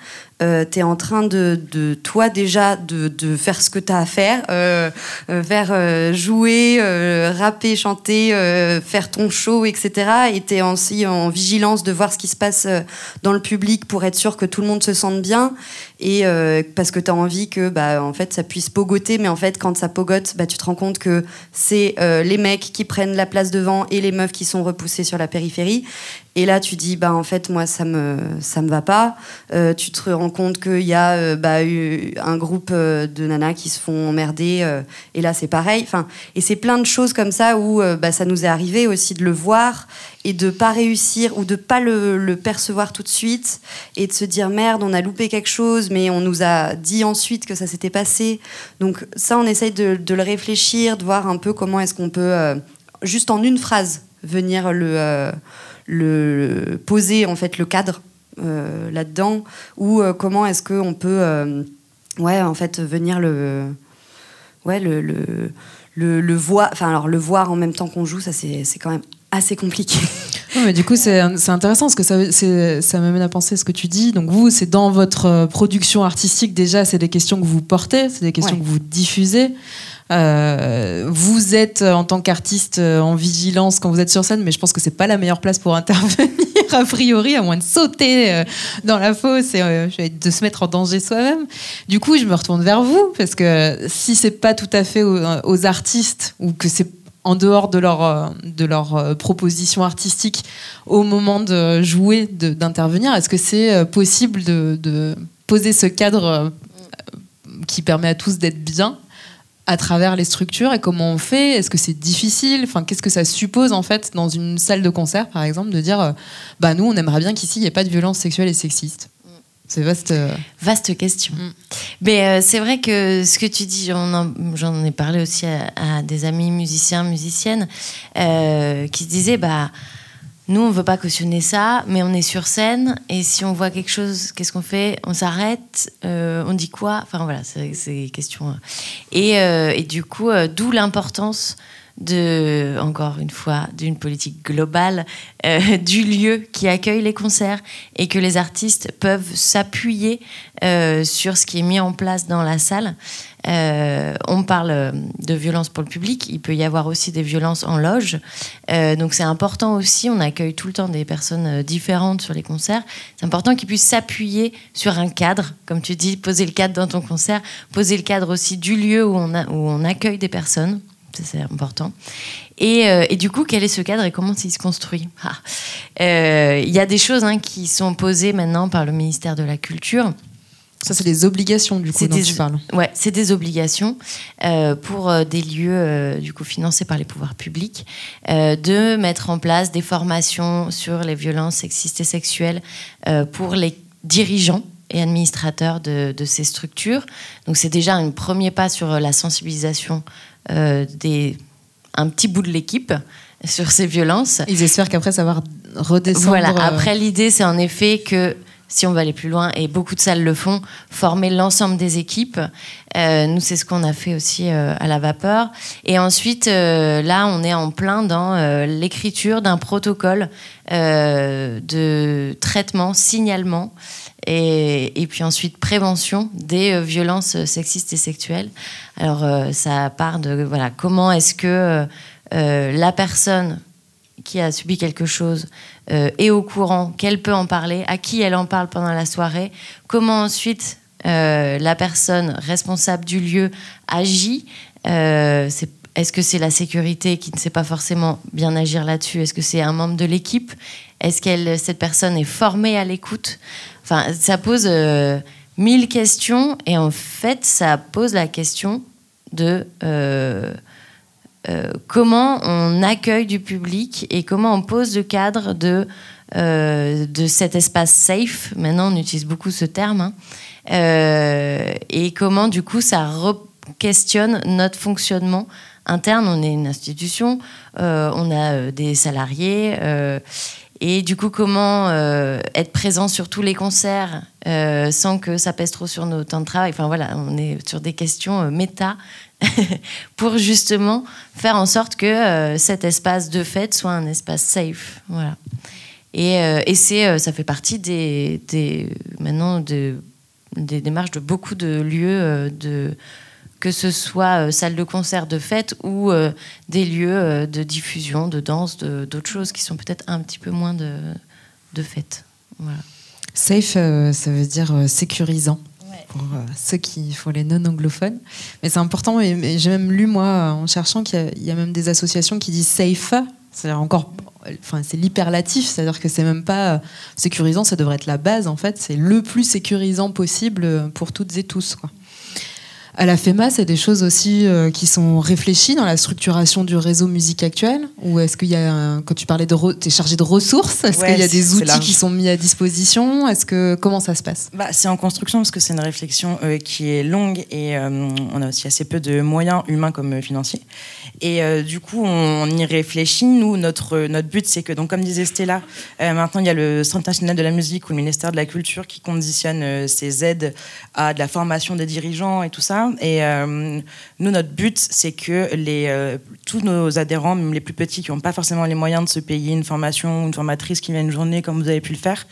euh, tu es en train de, de toi déjà, de, de, faire ce que tu as à faire, euh, euh faire euh, jouer, euh, rapper, chanter, faire ton show, etc. Et tu es aussi en vigilance de voir ce qui se passe dans le public pour être sûr que tout le monde se sente bien. Et parce que tu as envie que bah, en fait, ça puisse pogoter, mais en fait, quand ça pogote, bah, tu te rends compte que c'est les mecs qui prennent la place devant et les meufs qui sont repoussées sur la périphérie. Et là, tu dis, bah, en fait, moi, ça me, ça me va pas. Euh, tu te rends compte qu'il y a euh, bah, un groupe euh, de nanas qui se font emmerder. et là, c'est pareil. Enfin, et c'est plein de choses comme ça où bah, ça nous est arrivé aussi de le voir et de pas réussir ou de pas le, percevoir tout de suite et de se dire merde, on a loupé quelque chose, mais on nous a dit ensuite que ça s'était passé. Donc ça, on essaye de, le réfléchir, de voir un peu comment est-ce qu'on peut juste en une phrase, venir le, le poser en fait le cadre là-dedans, ou comment est-ce qu'on peut, ouais, en fait, venir le, ouais, le, le, le, le voir, enfin alors le voir en même temps qu'on joue, ça c'est quand même assez compliqué. mais du coup, c'est intéressant parce que ça, ça m'amène à penser ce que tu dis. Donc, vous, c'est dans votre euh, production artistique, déjà, c'est des questions que vous portez, c'est des questions que vous diffusez. Euh, vous êtes euh, en tant qu'artiste en vigilance quand vous êtes sur scène, mais je pense que c'est pas la meilleure place pour intervenir a priori, à moins de sauter dans la fosse et de se mettre en danger soi-même. Du coup, je me retourne vers vous parce que si c'est pas tout à fait aux, artistes ou que c'est en dehors de leur, euh, de leur euh, proposition artistique au moment de jouer, d'intervenir Est-ce que c'est euh, possible de, poser ce cadre qui permet à tous d'être bien à travers les structures et comment on fait? Est-ce que c'est difficile? Enfin, qu'est-ce que ça suppose en fait dans une salle de concert, par exemple, de dire, bah nous, on aimerait bien qu'ici il n'y ait pas de violence sexuelle et sexiste. C'est vaste. Euh. Vaste question. Mm. Mais euh, c'est vrai que ce que tu dis, j'en ai parlé aussi à, des amis musiciens, musiciennes, euh, qui se disaient, bah, nous, on veut pas cautionner ça, mais on est sur scène, et si on voit quelque chose, qu'est-ce qu'on fait? On s'arrête On dit quoi? Enfin voilà, c'est des questions. Et, et du coup, d'où l'importance de, encore une fois, d'une politique globale euh, du lieu qui accueille les concerts et que les artistes peuvent s'appuyer euh, sur ce qui est mis en place dans la salle. Euh, on parle de violence pour le public, il peut y avoir aussi des violences en loge. donc c'est important aussi, on accueille tout le temps des personnes différentes sur les concerts. C'est important qu'ils puissent s'appuyer sur un cadre, comme tu dis, poser le cadre dans ton concert, poser le cadre aussi du lieu où on, a, où on accueille des personnes c'est important. Euh, et, du coup, quel est ce cadre et comment il se construit ah. euh, Il y a des choses hein, qui sont posées maintenant par le ministère de la Culture. Ça, c'est des obligations, du coup, dont tu parles. Ouais, c'est des obligations euh, pour des lieux, du coup, financés par les pouvoirs publics, de mettre en place des formations sur les violences sexistes et sexuelles pour les dirigeants et administrateurs de, de ces structures. Donc, c'est déjà un premier pas sur la sensibilisation des, un petit bout de l'équipe sur ces violences. Ils espèrent qu'après ça va redescendre. Voilà, euh, après l'idée c'est en effet que si on va aller plus loin, et beaucoup de salles le font, former l'ensemble des équipes. Euh, nous, c'est ce qu'on a fait aussi à la vapeur. Et ensuite, là, on est en plein dans l'écriture d'un protocole de traitement, signalement et, puis ensuite prévention des euh, violences sexistes et sexuelles. Alors euh, ça part de voilà comment est-ce que euh, la personne qui a subi quelque chose est au courant, qu'elle peut en parler, à qui elle en parle pendant la soirée, comment ensuite la personne responsable du lieu agit. Est-ce que c'est la sécurité qui ne sait pas forcément bien agir là-dessus? Est-ce que c'est un membre de l'équipe? Est-ce que cette personne est formée à l'écoute? Enfin, ça pose euh, mille questions et en fait, ça pose la question de euh, euh, comment on accueille du public et comment on pose le cadre de, de cet espace safe. Maintenant, on utilise beaucoup ce terme. Hein. et comment, du coup, ça questionne notre fonctionnement interne. On est une institution, on a des salariés et du coup, comment euh, être présent sur tous les concerts euh, sans que ça pèse trop sur nos temps de travail? Enfin voilà, on est sur des questions euh, méta pour justement faire en sorte que cet espace de fête soit un espace safe. Voilà. Et, c'est, ça fait partie des, maintenant de, des démarches de beaucoup de lieux de que ce soit euh, salle de concert de fête ou euh, des lieux euh, de diffusion, de danse, d'autres choses qui sont peut-être un petit peu moins de, de fête. Voilà. Safe, ça veut dire sécurisant. Pour ceux qui font les non-anglophones. Mais c'est important, et, j'ai même lu, moi, en cherchant, qu'il y, a même des associations qui disent safe, c'est-à-dire encore enfin c'est l'hyperlatif, c'est-à-dire que c'est même pas sécurisant, ça devrait être la base en fait, c'est le plus sécurisant possible pour toutes et tous quoi. À la FEMA, c'est des choses aussi euh, qui sont réfléchies dans la structuration du réseau musique actuel Ou est-ce qu'il y a, quand tu parlais de, tu es chargé de ressources, est-ce qu'il y a des outils qui sont mis à disposition? Est-ce que comment ça se passe? Bah, C'est en construction parce que c'est une réflexion euh, qui est longue et euh, on a aussi assez peu de moyens humains comme financiers. Et du coup, on, y réfléchit. Nous, notre, notre but, c'est que, donc, comme disait Stella, maintenant il y a le Centre national de la musique ou le ministère de la Culture qui conditionne ces aides à de la formation des dirigeants et tout ça. Et euh, nous, notre but, c'est que euh, tous nos adhérents, même les plus petits, qui n'ont pas forcément les moyens de se payer une formation ou une formatrice qui vient une journée, comme vous avez pu le faire,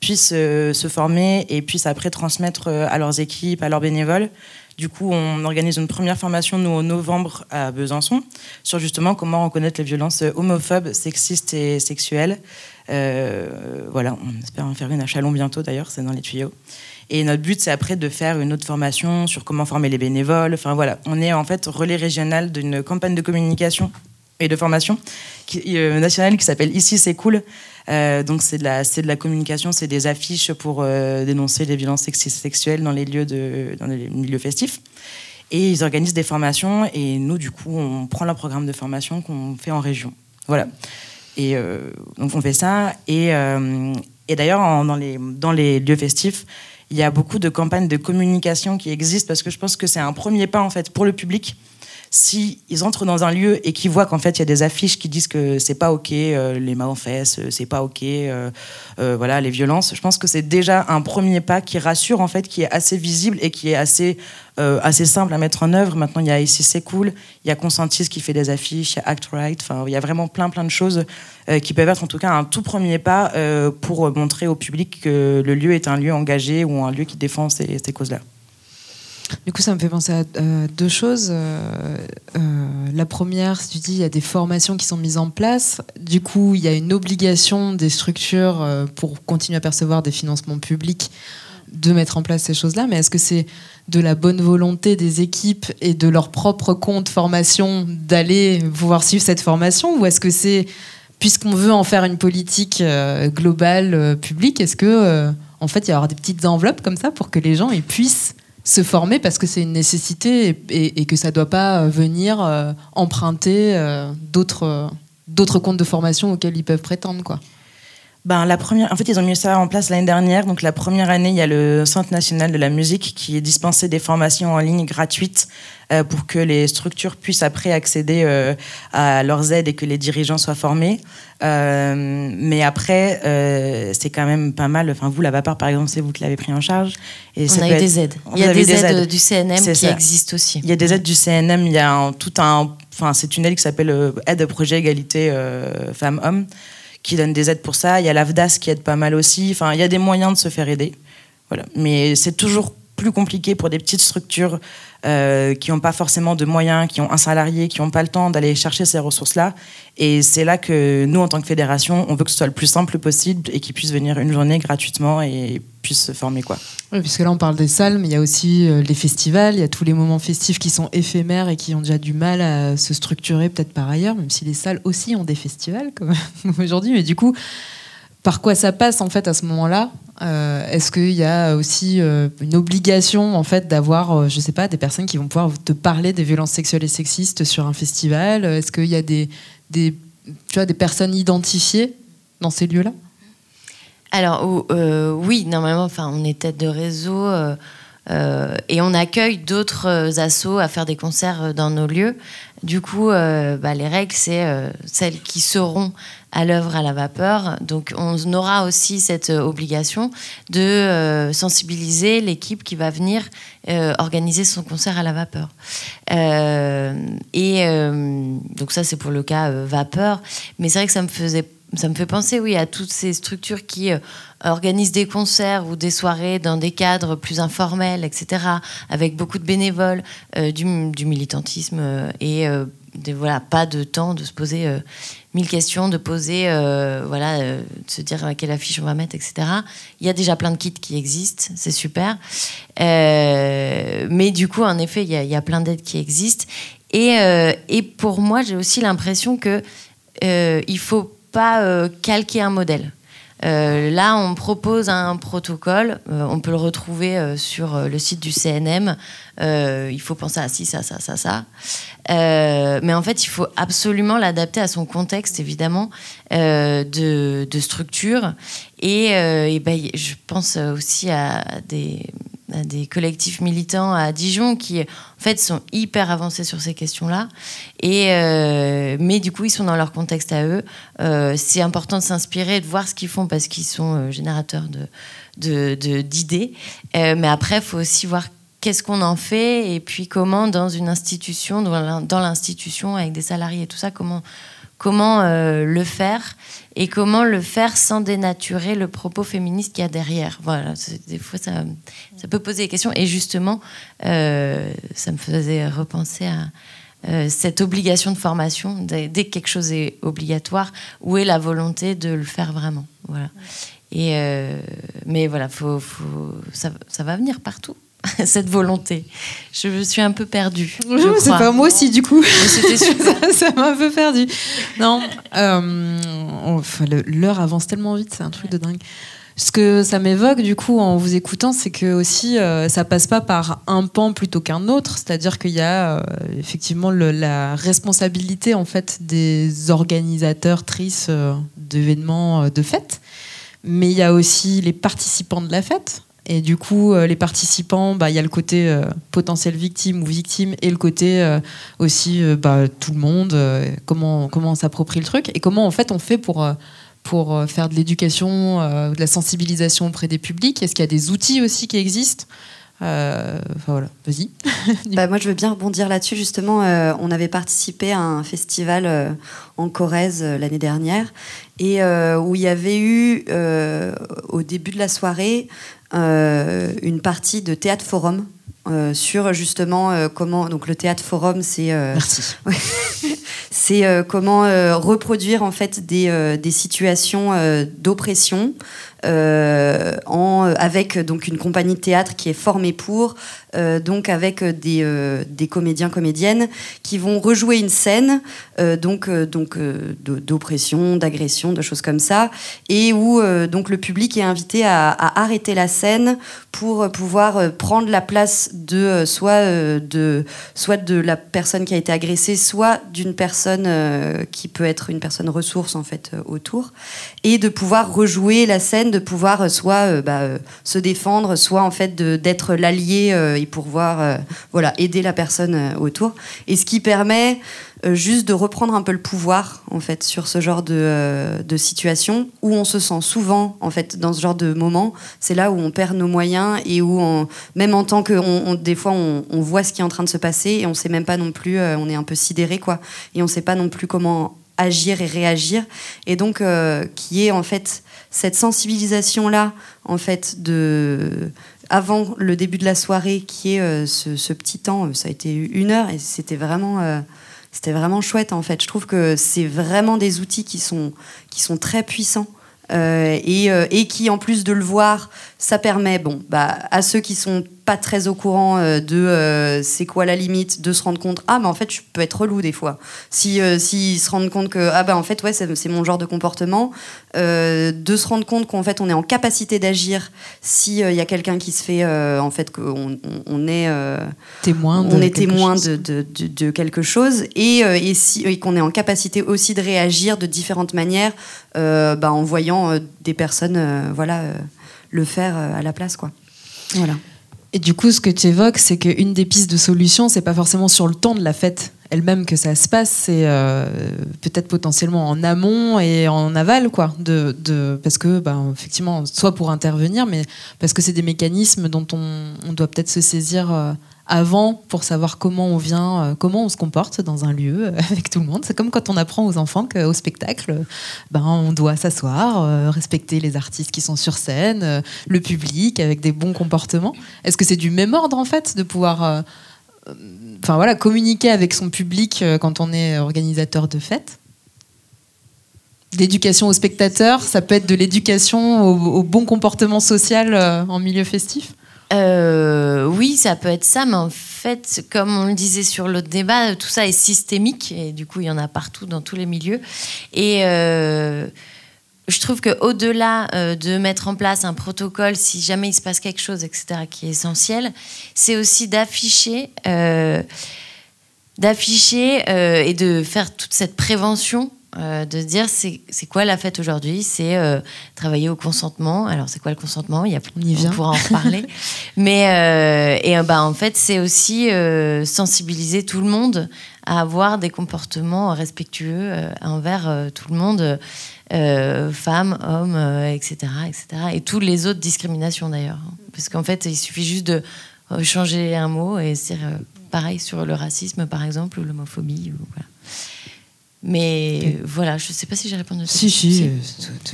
puissent euh, se former et puissent après transmettre à leurs équipes, à leurs bénévoles. Du coup, on organise une première formation, nous, en novembre, à Besançon, sur justement comment reconnaître les violences homophobes, sexistes et sexuelles. Voilà, on espère en faire une à Chalon bientôt, d'ailleurs, c'est dans les tuyaux. Et notre but, c'est après de faire une autre formation sur comment former les bénévoles. Enfin voilà, on est en fait relais régional d'une campagne de communication et de formation euh, nationale qui s'appelle Ici c'est cool. Euh, donc c'est de la communication, c'est des affiches pour euh, dénoncer les violences sexuelles dans les lieux de dans les milieux festifs. Et ils organisent des formations et nous du coup on prend leur programme de formation qu'on fait en région. Voilà. Et donc on fait ça et, et d'ailleurs dans les dans les lieux festifs il y a beaucoup de campagnes de communication qui existent parce que je pense que c'est un premier pas en fait pour le public. Si ils entrent dans un lieu et qu'ils voient qu'en fait il y a des affiches qui disent que c'est pas ok euh, les mains en fesses, euh, c'est pas ok, euh, voilà les violences, je pense que c'est déjà un premier pas qui rassure en fait, qui est assez visible et qui est assez assez simple à mettre en œuvre. Maintenant, il y a Ici C'est Cool, il y a Consentis qui fait des affiches, il y a Act Right, enfin, il y a vraiment plein plein de choses qui peuvent être en tout cas un tout premier pas pour montrer au public que le lieu est un lieu engagé ou un lieu qui défend ces, causes-là. Du coup, ça me fait penser à deux choses. la première, si tu dis, il y a des formations qui sont mises en place. Du coup, il y a une obligation des structures pour continuer à percevoir des financements publics de mettre en place ces choses-là. Mais est-ce que c'est de la bonne volonté des équipes et de leur propre compte formation d'aller pouvoir suivre cette formation? Ou est-ce que c'est puisqu'on veut en faire une politique euh, globale euh, publique est-ce que euh, en fait il y aura des petites enveloppes comme ça pour que les gens ils puissent se former parce que c'est une nécessité et, que ça ne doit pas venir emprunter d'autres d'autres comptes de formation auxquels ils peuvent prétendre quoi ben, la première, en fait, ils ont mis ça en place l'année dernière. Donc, la première année, il y a le Centre national de la musique qui dispensait des formations en ligne gratuites euh, pour que les structures puissent après accéder euh, à leurs aides et que les dirigeants soient formés. Euh, mais après, c'est quand même pas mal. Enfin, vous, la vapeur, par exemple, c'est vous qui l'avez pris en charge. Et On a eu des aides. Il y a des, aides, du CNM qui existent aussi. Il y a des aides du CNM. Il y a tout un. Enfin, c'est une aide qui s'appelle aide au projet égalité femmes-hommes qui donne des aides pour ça. Il y a l'AFDAS qui aide pas mal aussi. Enfin, il y a des moyens de se faire aider. Voilà. Mais c'est toujours plus compliqué pour des petites structures euh, qui n'ont pas forcément de moyens, qui ont un salarié, qui n'ont pas le temps d'aller chercher ces ressources-là. Et c'est là que nous, en tant que fédération, on veut que ce soit le plus simple possible et qu'ils puissent venir une journée gratuitement et puissent se former. Quoi. Oui, puisque là, on parle des salles, mais il y a aussi euh, les festivals, il y a tous les moments festifs qui sont éphémères et qui ont déjà du mal à se structurer peut-être par ailleurs, même si les salles aussi ont des festivals comme aujourd'hui. Mais du coup, par quoi ça passe en fait à ce moment-là euh, Est-ce qu'il y a aussi euh, une obligation en fait d'avoir, euh, je sais pas, des personnes qui vont pouvoir te parler des violences sexuelles et sexistes sur un festival? Est-ce qu'il y a des personnes identifiées dans ces lieux-là? Alors oui, normalement, enfin, on est tête de réseau. et on accueille d'autres assos à faire des concerts dans nos lieux. Du coup, bah, les règles, c'est celles qui seront à l'œuvre à la vapeur. Donc on aura aussi cette euh, obligation de euh, sensibiliser l'équipe qui va venir euh, organiser son concert à la vapeur. et donc ça c'est pour le cas vapeur, mais c'est vrai que ça me faisait ça me fait penser, oui, à toutes ces structures qui organisent des concerts ou des soirées dans des cadres plus informels, etc., avec beaucoup de bénévoles, du, militantisme et voilà, pas de temps de se poser mille questions, de poser, euh, voilà, euh, de se dire quelle affiche on va mettre, etc. Il y a déjà plein de kits qui existent, c'est super. mais du coup, en effet, il y a, plein d'aides qui existent. Et, et pour moi, j'ai aussi l'impression que il faut pas calquer un modèle. Là, on propose un protocole, on peut le retrouver sur le site du CNM. il faut penser à ci, ça, ça, ça, ça. mais en fait, il faut absolument l'adapter à son contexte, évidemment, de, structure. Et, et ben, je pense aussi à des des collectifs militants à Dijon qui, en fait, sont hyper avancés sur ces questions-là. Et euh, mais du coup, ils sont dans leur contexte à eux. Euh, c'est important de s'inspirer, de voir ce qu'ils font parce qu'ils sont euh, générateurs de, d'idées. mais après, il faut aussi voir qu'est-ce qu'on en fait et puis comment, dans une institution, dans l'institution, avec des salariés et tout ça, comment comment le faire et comment le faire sans dénaturer le propos féministe qu'il y a derrière. Voilà, des fois ça, peut poser des questions et justement, euh, ça me faisait repenser à euh, cette obligation de formation. Dès, que quelque chose est obligatoire, où est la volonté de le faire vraiment Voilà. Et mais voilà, faut, faut, ça va venir partout. cette volonté. Je me suis un peu perdue. c'est pas moi aussi du coup. ça m'a un peu perdue. Non, euh, l'heure avance tellement vite, c'est un truc de dingue. Ce que ça m'évoque du coup en vous écoutant, c'est que aussi euh, ça passe pas par un pan plutôt qu'un autre, c'est-à-dire qu'il y a euh, effectivement la responsabilité en fait des organisateurs, tristes d'événements de fête, mais il y a aussi les participants de la fête. Et du coup, euh, les participants, bah, il y a le côté euh, potentiel victime ou victime et le côté euh, aussi bah, tout le monde, comment, comment on s'approprie le truc et comment en fait on fait pour, pour faire de l'éducation, de la sensibilisation auprès des publics. Est-ce qu'il y a des outils aussi qui existent? Enfin voilà, vas-y. bah, moi, je veux bien rebondir là-dessus. Justement, on avait participé à un festival en Corrèze l'année dernière et où il y avait eu, au début de la soirée, euh, une partie de théâtre forum euh, sur justement euh, comment donc le théâtre forum c'est merci. c'est comment reproduire en fait des, des situations d'oppression en, avec donc une compagnie de théâtre qui est formée pour, euh, donc avec des, euh, des comédiens comédiennes qui vont rejouer une scène donc donc d'oppression, d'agression, de choses comme ça, et où donc le public est invité à, à, arrêter la scène pour pouvoir prendre la place de soit de soit de la personne qui a été agressée, soit d'une personne qui peut être une personne ressource en fait autour, et de pouvoir rejouer la scène de pouvoir euh, soit euh, bah, euh, se défendre, soit en fait d'être l'allié et pouvoir voilà aider la personne autour. Et ce qui permet juste de reprendre un peu le pouvoir en fait sur ce genre de, situation où on se sent souvent en fait dans ce genre de moment c'est là où on perd nos moyens et où on, même en tant que on, des fois on, on, voit ce qui est en train de se passer et on sait même pas non plus on est un peu sidéré quoi et on sait pas non plus comment agir et réagir et donc qui est en fait cette sensibilisation-là, en fait, de avant le début de la soirée, qui est euh, ce, petit temps, euh, ça a été une heure et c'était vraiment, euh, c'était vraiment chouette en fait. Je trouve que c'est vraiment des outils qui sont, qui sont très puissants. et, et, qui, en plus de le voir, ça permet, bon, bah, à ceux qui sont pas très au courant euh, de euh, c'est quoi la limite, de se rendre compte ah mais en fait je peux être relou des fois. Si euh, s'ils se rendent compte que ah bah en fait ouais c'est mon genre de comportement, de se rendre compte qu'en fait on est en capacité d'agir si il y a quelqu'un qui se fait en fait qu'on on, est témoin, on est témoin de, de, de, quelque chose et, et si et qu'on est en capacité aussi de réagir de différentes manières bah, en voyant des personnes voilà le faire à la place quoi. Voilà. Et du coup, ce que tu évoques, c'est qu'une des pistes de solution, c'est pas forcément sur le temps de la fête elle-même que ça se passe, c'est euh, peut-être potentiellement en amont et en aval, quoi. De, de parce que, ben, effectivement, soit pour intervenir, mais parce que c'est des mécanismes dont on, doit peut-être se saisir. Euh, avant pour savoir comment on vient, euh, comment on se comporte dans un lieu euh, avec tout le monde. C'est comme quand on apprend aux enfants qu'au spectacle, ben, on doit s'asseoir, euh, respecter les artistes qui sont sur scène, le public avec des bons comportements. Est-ce que c'est du même ordre en fait de pouvoir enfin, voilà, communiquer avec son public quand on est organisateur de fêtes? L'éducation aux spectateurs, ça peut être de l'éducation au bon comportement social en milieu festif? Euh, oui, ça peut être ça, mais en fait, comme on le disait sur l'autre débat, tout ça est systémique et du coup, il y en a partout dans tous les milieux. Et euh, je trouve qu'au-delà euh, de mettre en place un protocole, si jamais il se passe quelque chose, etc., qui est essentiel, c'est aussi d'afficher, d'afficher et de faire toute cette prévention. De dire c'est quoi la fête aujourd'hui? C'est travailler au consentement. Alors c'est quoi le consentement? Il y a, on, y vient. on pourra en reparler. Mais et bah en fait c'est aussi sensibiliser tout le monde à avoir des comportements respectueux envers tout le monde. Euh, femmes, hommes, etc., euh, etc. Et toutes les autres discriminations d'ailleurs. Parce qu'en fait, il suffit juste de euh, changer un mot et c'est pareil sur le racisme, par exemple, ou l'homophobie. Mais voilà, je ne sais pas si j'ai répondu. Si, si,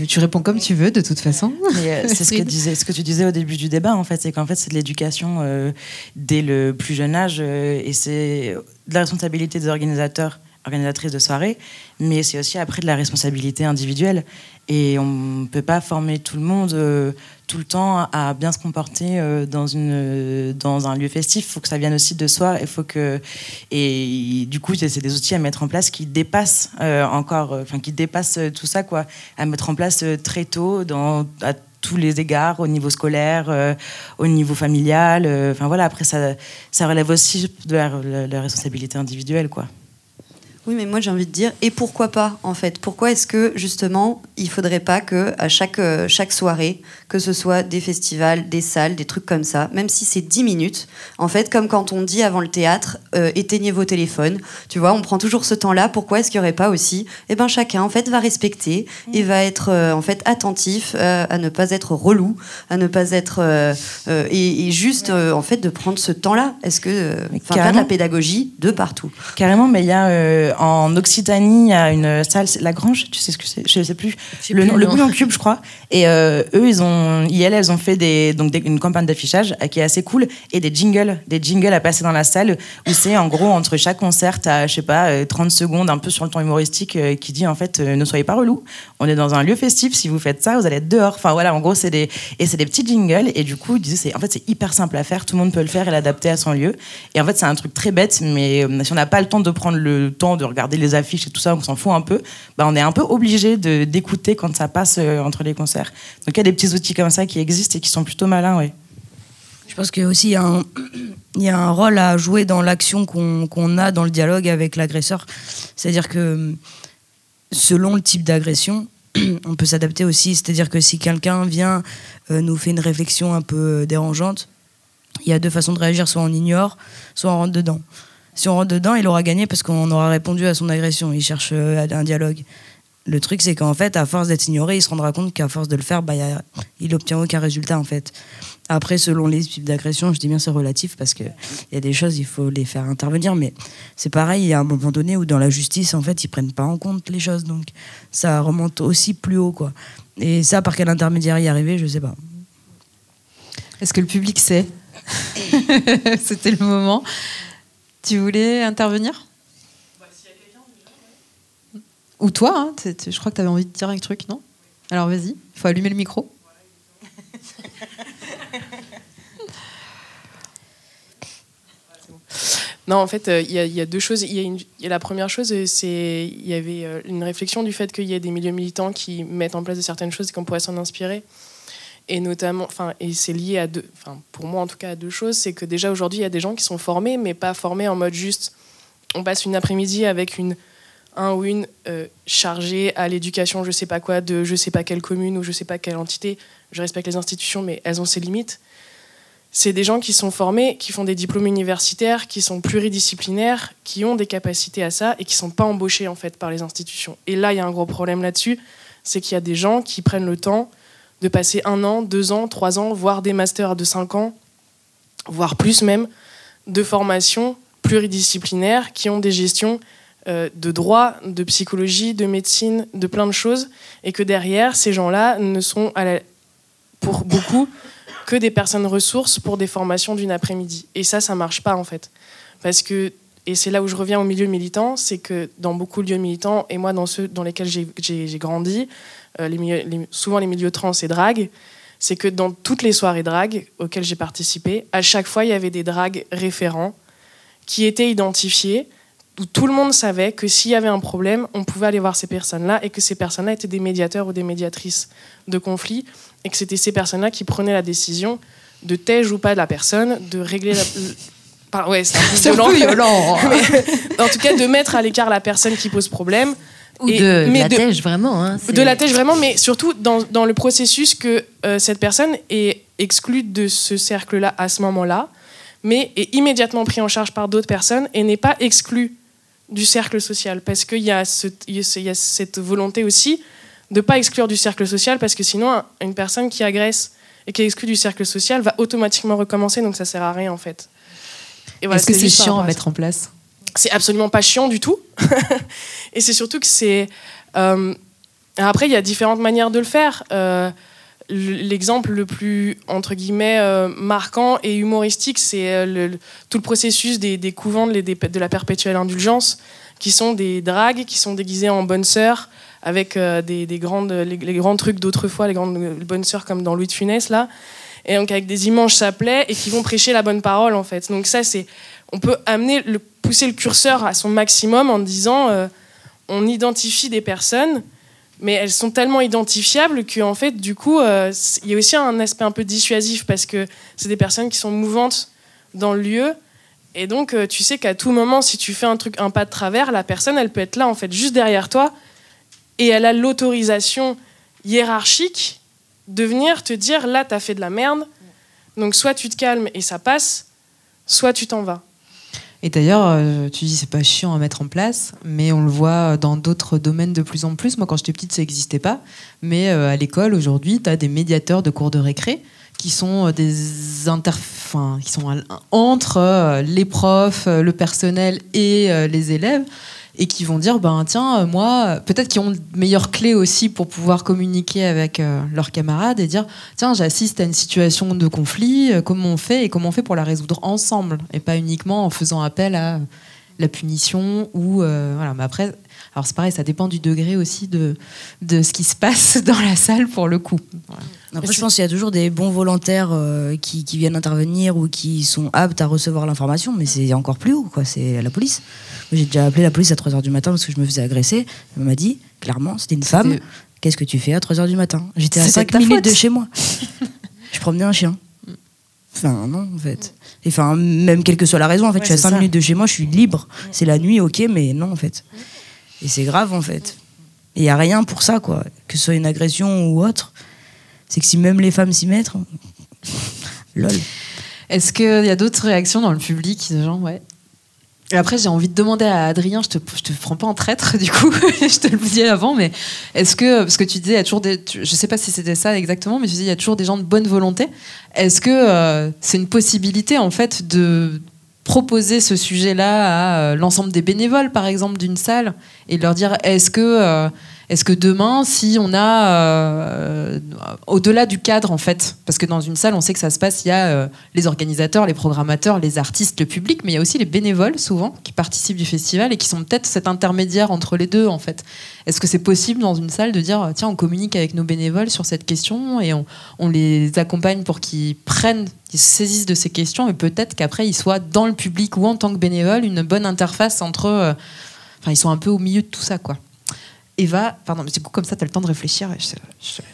tu, réponds comme tu veux, de toute façon. c'est ce que, disais, ce que tu disais au début du débat, en fait, c'est qu'en fait, c'est de l'éducation dès le plus jeune âge, et c'est de la responsabilité des organisateurs organisatrice de soirée, mais c'est aussi après de la responsabilité individuelle. Et on ne peut pas former tout le monde euh, tout le temps à bien se comporter euh, dans, une, dans un lieu festif. Il faut que ça vienne aussi de soi. Il faut que et du coup, c'est des outils à mettre en place qui dépassent euh, encore, enfin qui dépassent tout ça, quoi, à mettre en place très tôt dans à tous les égards, au niveau scolaire, au niveau familial. Enfin voilà, après ça, ça relève aussi de la, la responsabilité individuelle, quoi. Oui, mais moi j'ai envie de dire, et pourquoi pas en fait? Pourquoi est-ce que justement il faudrait pas que à chaque, euh, chaque soirée, que ce soit des festivals, des salles, des trucs comme ça, même si c'est 10 minutes, en fait, comme quand on dit avant le théâtre, euh, éteignez vos téléphones, tu vois, on prend toujours ce temps-là, pourquoi est-ce qu'il n'y aurait pas aussi Eh ben chacun en fait va respecter et va être euh, en fait attentif à ne pas être relou, à ne pas être. Et, juste en fait de prendre ce temps-là. Est-ce que. faire de la pédagogie de partout? Carrément, mais il y a en Occitanie, il y a une salle, la Grange, tu sais ce que c'est? Je sais plus. Le, le Bouillon Cube, je crois. Et euh, eux, ils ont, elles, elles ont fait des, donc une campagne d'affichage euh, qui est assez cool et des jingles, des jingles à passer dans la salle où c'est en gros entre chaque concert, à, je sais pas, 30 euh, secondes, un peu sur le temps humoristique, qui dit en fait, ne soyez pas relous. On est dans un lieu festif. Si vous faites ça, vous allez être dehors. Enfin voilà, en gros, c'est des, et c'est des petits jingles. Et du coup, ils disaient, en fait, c'est hyper simple à faire. Tout le monde peut le faire et l'adapter à son lieu. Et en fait, c'est un truc très bête, mais si on n'a pas le temps de prendre le temps de regarder les affiches et tout ça, on s'en fout un peu, bah, on est un peu obligé d'écouter quand ça passe euh, entre les concerts. Donc il y a des petits outils comme ça qui existent et qui sont plutôt malins, oui. Je pense qu'il y a aussi un, il y a un rôle à jouer dans l'action qu'on a dans le dialogue avec l'agresseur. C'est-à-dire que selon le type d'agression, on peut s'adapter aussi. C'est-à-dire que si quelqu'un vient euh, nous fait une réflexion un peu dérangeante, il y a deux façons de réagir, soit on ignore, soit on rentre dedans si on rentre dedans, il aura gagné parce qu'on aura répondu à son agression. Il cherche euh, un dialogue. Le truc, c'est qu'en fait, à force d'être ignoré, il se rendra compte qu'à force de le faire, bah, il n'obtient aucun résultat, en fait. Après, selon les types d'agression, je dis bien c'est relatif parce qu'il y a des choses, il faut les faire intervenir. Mais c'est pareil, il y a un moment donné où dans la justice, en fait, ils prennent pas en compte les choses. Donc, ça remonte aussi plus haut, quoi. Et ça, par quel intermédiaire y arriver, je sais pas. Est-ce que le public sait? C'était le moment. Tu voulais intervenir? Ou toi, hein, je crois que tu avais envie de dire un truc, non? Alors vas-y, il faut allumer le micro. Non, en fait, euh, il y, a deux choses. Il y, a la première chose, c'est il y avait euh, une réflexion du fait qu'il y a des milieux militants qui mettent en place certaines choses et qu'on pourrait s'en inspirer et notamment, enfin, et c'est lié à deux, enfin, pour moi en tout cas à deux choses, c'est que déjà aujourd'hui il y a des gens qui sont formés, mais pas formés en mode juste, on passe une après-midi avec une un ou une euh, chargée à l'éducation, je sais pas quoi, de je sais pas quelle commune ou je sais pas quelle entité. Je respecte les institutions, mais elles ont ses limites. C'est des gens qui sont formés, qui font des diplômes universitaires, qui sont pluridisciplinaires, qui ont des capacités à ça et qui sont pas embauchés en fait par les institutions. Et là, il y a un gros problème là-dessus, c'est qu'il y a des gens qui prennent le temps de passer un an, deux ans, trois ans, voire des masters de cinq ans, voire plus même, de formations pluridisciplinaires qui ont des gestions euh, de droit, de psychologie, de médecine, de plein de choses, et que derrière, ces gens-là ne sont, pour beaucoup, que des personnes ressources pour des formations d'une après-midi. Et ça, ça marche pas en fait. Parce que, et c'est là où je reviens au milieu militant, c'est que dans beaucoup de lieux militants, et moi dans ceux dans lesquels j'ai grandi, euh, souvent les milieux trans et drag, c'est que dans toutes les soirées drag auxquelles j'ai participé, à chaque fois, il y avait des drags référents qui étaient identifiés où tout le monde savait que s'il y avait un problème, on pouvait aller voir ces personnes-là et que ces personnes-là étaient des médiateurs ou des médiatrices de conflits et que c'était ces personnes-là qui prenaient la décision de tège ou pas la personne, de régler la. ouais, c'est un peu violent. en tout cas, de mettre à l'écart la personne qui pose problème. Ou de, la tège, vraiment. Hein, de la tège, vraiment, mais surtout dans, dans le processus que euh, cette personne est exclue de ce cercle-là à ce moment-là, mais est immédiatement pris en charge par d'autres personnes et n'est pas exclue du cercle social. Parce qu'il y, a y a cette volonté aussi de ne pas exclure du cercle social, parce que sinon, une personne qui agresse et qui est exclue du cercle social va automatiquement recommencer, donc ça sert à rien en fait. Est-ce que c'est chiant à mettre en place? C'est absolument pas chiant du tout. et c'est surtout que c'est. Euh, après, il y a différentes manières de le faire. Euh, l'exemple le plus entre guillemets euh, marquant et humoristique, c'est tout le processus des, couvents de, la perpétuelle indulgence, qui sont des dragues, qui sont déguisées en bonnes sœurs, avec des, les, grands trucs d'autrefois, les grandes bonnes sœurs comme dans Louis de Funès, là. Et donc avec des immenses chapelets et qui vont prêcher la bonne parole, en fait. Donc ça, c'est... On peut amener, pousser le curseur à son maximum en disant euh, on identifie des personnes, mais elles sont tellement identifiables qu'en fait, du coup, euh, il y a aussi un aspect un peu dissuasif parce que c'est des personnes qui sont mouvantes dans le lieu. Et donc, tu sais qu'à tout moment, si tu fais un truc, un pas de travers, la personne, elle peut être là, en fait, juste derrière toi, et elle a l'autorisation hiérarchique de venir te dire là, t'as fait de la merde, donc soit tu te calmes et ça passe, soit tu t'en vas. Et d'ailleurs, euh, tu dis c'est pas chiant à mettre en place, mais on le voit dans d'autres domaines de plus en plus. Moi, quand j'étais petite, ça n'existait pas. Mais euh, à l'école, aujourd'hui, tu as des médiateurs de cours de récré qui sont euh, des interf... qui sont entre les profs, le personnel et les élèves et qui vont dire ben tiens euh, moi peut-être qu'ils ont de meilleures clés aussi pour pouvoir communiquer avec euh, leurs camarades et dire tiens j'assiste à une situation de conflit euh, comment on fait et comment on fait pour la résoudre ensemble et pas uniquement en faisant appel à la punition ou voilà. Mais après alors c'est pareil ça dépend du degré aussi de de ce qui se passe dans la salle pour le coup Après, je pense qu'il y a toujours des bons volontaires qui, qui, viennent intervenir ou qui sont aptes à recevoir l'information, mais c'est encore plus haut, quoi. C'est la police. J'ai déjà appelé la police à 3h du matin parce que je me faisais agresser. Elle m'a dit, clairement, c'était une femme. Qu'est-ce que tu fais à 3h du matin? J'étais à 5 minutes de chez moi. je promenais un chien. Enfin, non, en fait. Enfin, même quelle que soit la raison, en fait, je suis à 5 minutes de chez moi, je suis libre. C'est la nuit, ok, mais non, en fait. Et c'est grave, en fait. Il n'y a rien pour ça, quoi. Que ce soit une agression ou autre. C'est que si même les femmes s'y mettent. Lol. Est-ce qu'il y a d'autres réactions dans le public Genre, ouais, et après, j'ai envie de demander à Adrien, je te, je te prends pas en traître, du coup, je te le disais avant, mais est-ce que, parce que tu disais, il y a toujours des, je sais pas si c'était ça exactement, mais tu disais, il y a toujours des gens de bonne volonté. Est-ce que euh, c'est une possibilité, en fait, de proposer ce sujet-là à euh, l'ensemble des bénévoles, par exemple, d'une salle, et de leur dire, est-ce que, euh, est-ce que demain, si on a euh, au-delà du cadre en fait, parce que dans une salle, on sait que ça se passe, il y a euh, les organisateurs, les programmateurs, les artistes, le public, mais il y a aussi les bénévoles souvent qui participent du festival et qui sont peut-être cet intermédiaire entre les deux en fait. Est-ce que c'est possible dans une salle de dire tiens, on communique avec nos bénévoles sur cette question et on, les accompagne pour qu'ils prennent, qu'ils se saisissent de ces questions et peut-être qu'après ils soient dans le public ou en tant que bénévole une bonne interface entre, euh, enfin ils sont un peu au milieu de tout ça quoi. Eva, pardon, mais du coup, comme ça, tu as le temps de réfléchir.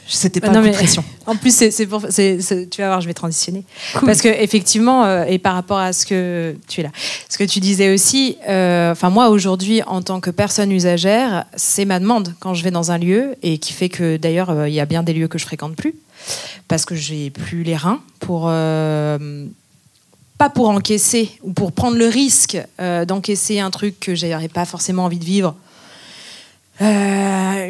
C'était pas une pression. En plus, c'est pour, tu vas voir, je vais transitionner. Parce que effectivement, euh, et par rapport à ce que tu es là, ce que tu disais aussi, euh, enfin moi aujourd'hui, en tant que personne usagère, c'est ma demande quand je vais dans un lieu et qui fait que d'ailleurs, euh, il y a bien des lieux que je fréquente plus parce que j'ai plus les reins pour pas pour encaisser ou pour prendre le risque d'encaisser un truc que j'aurais pas forcément envie de vivre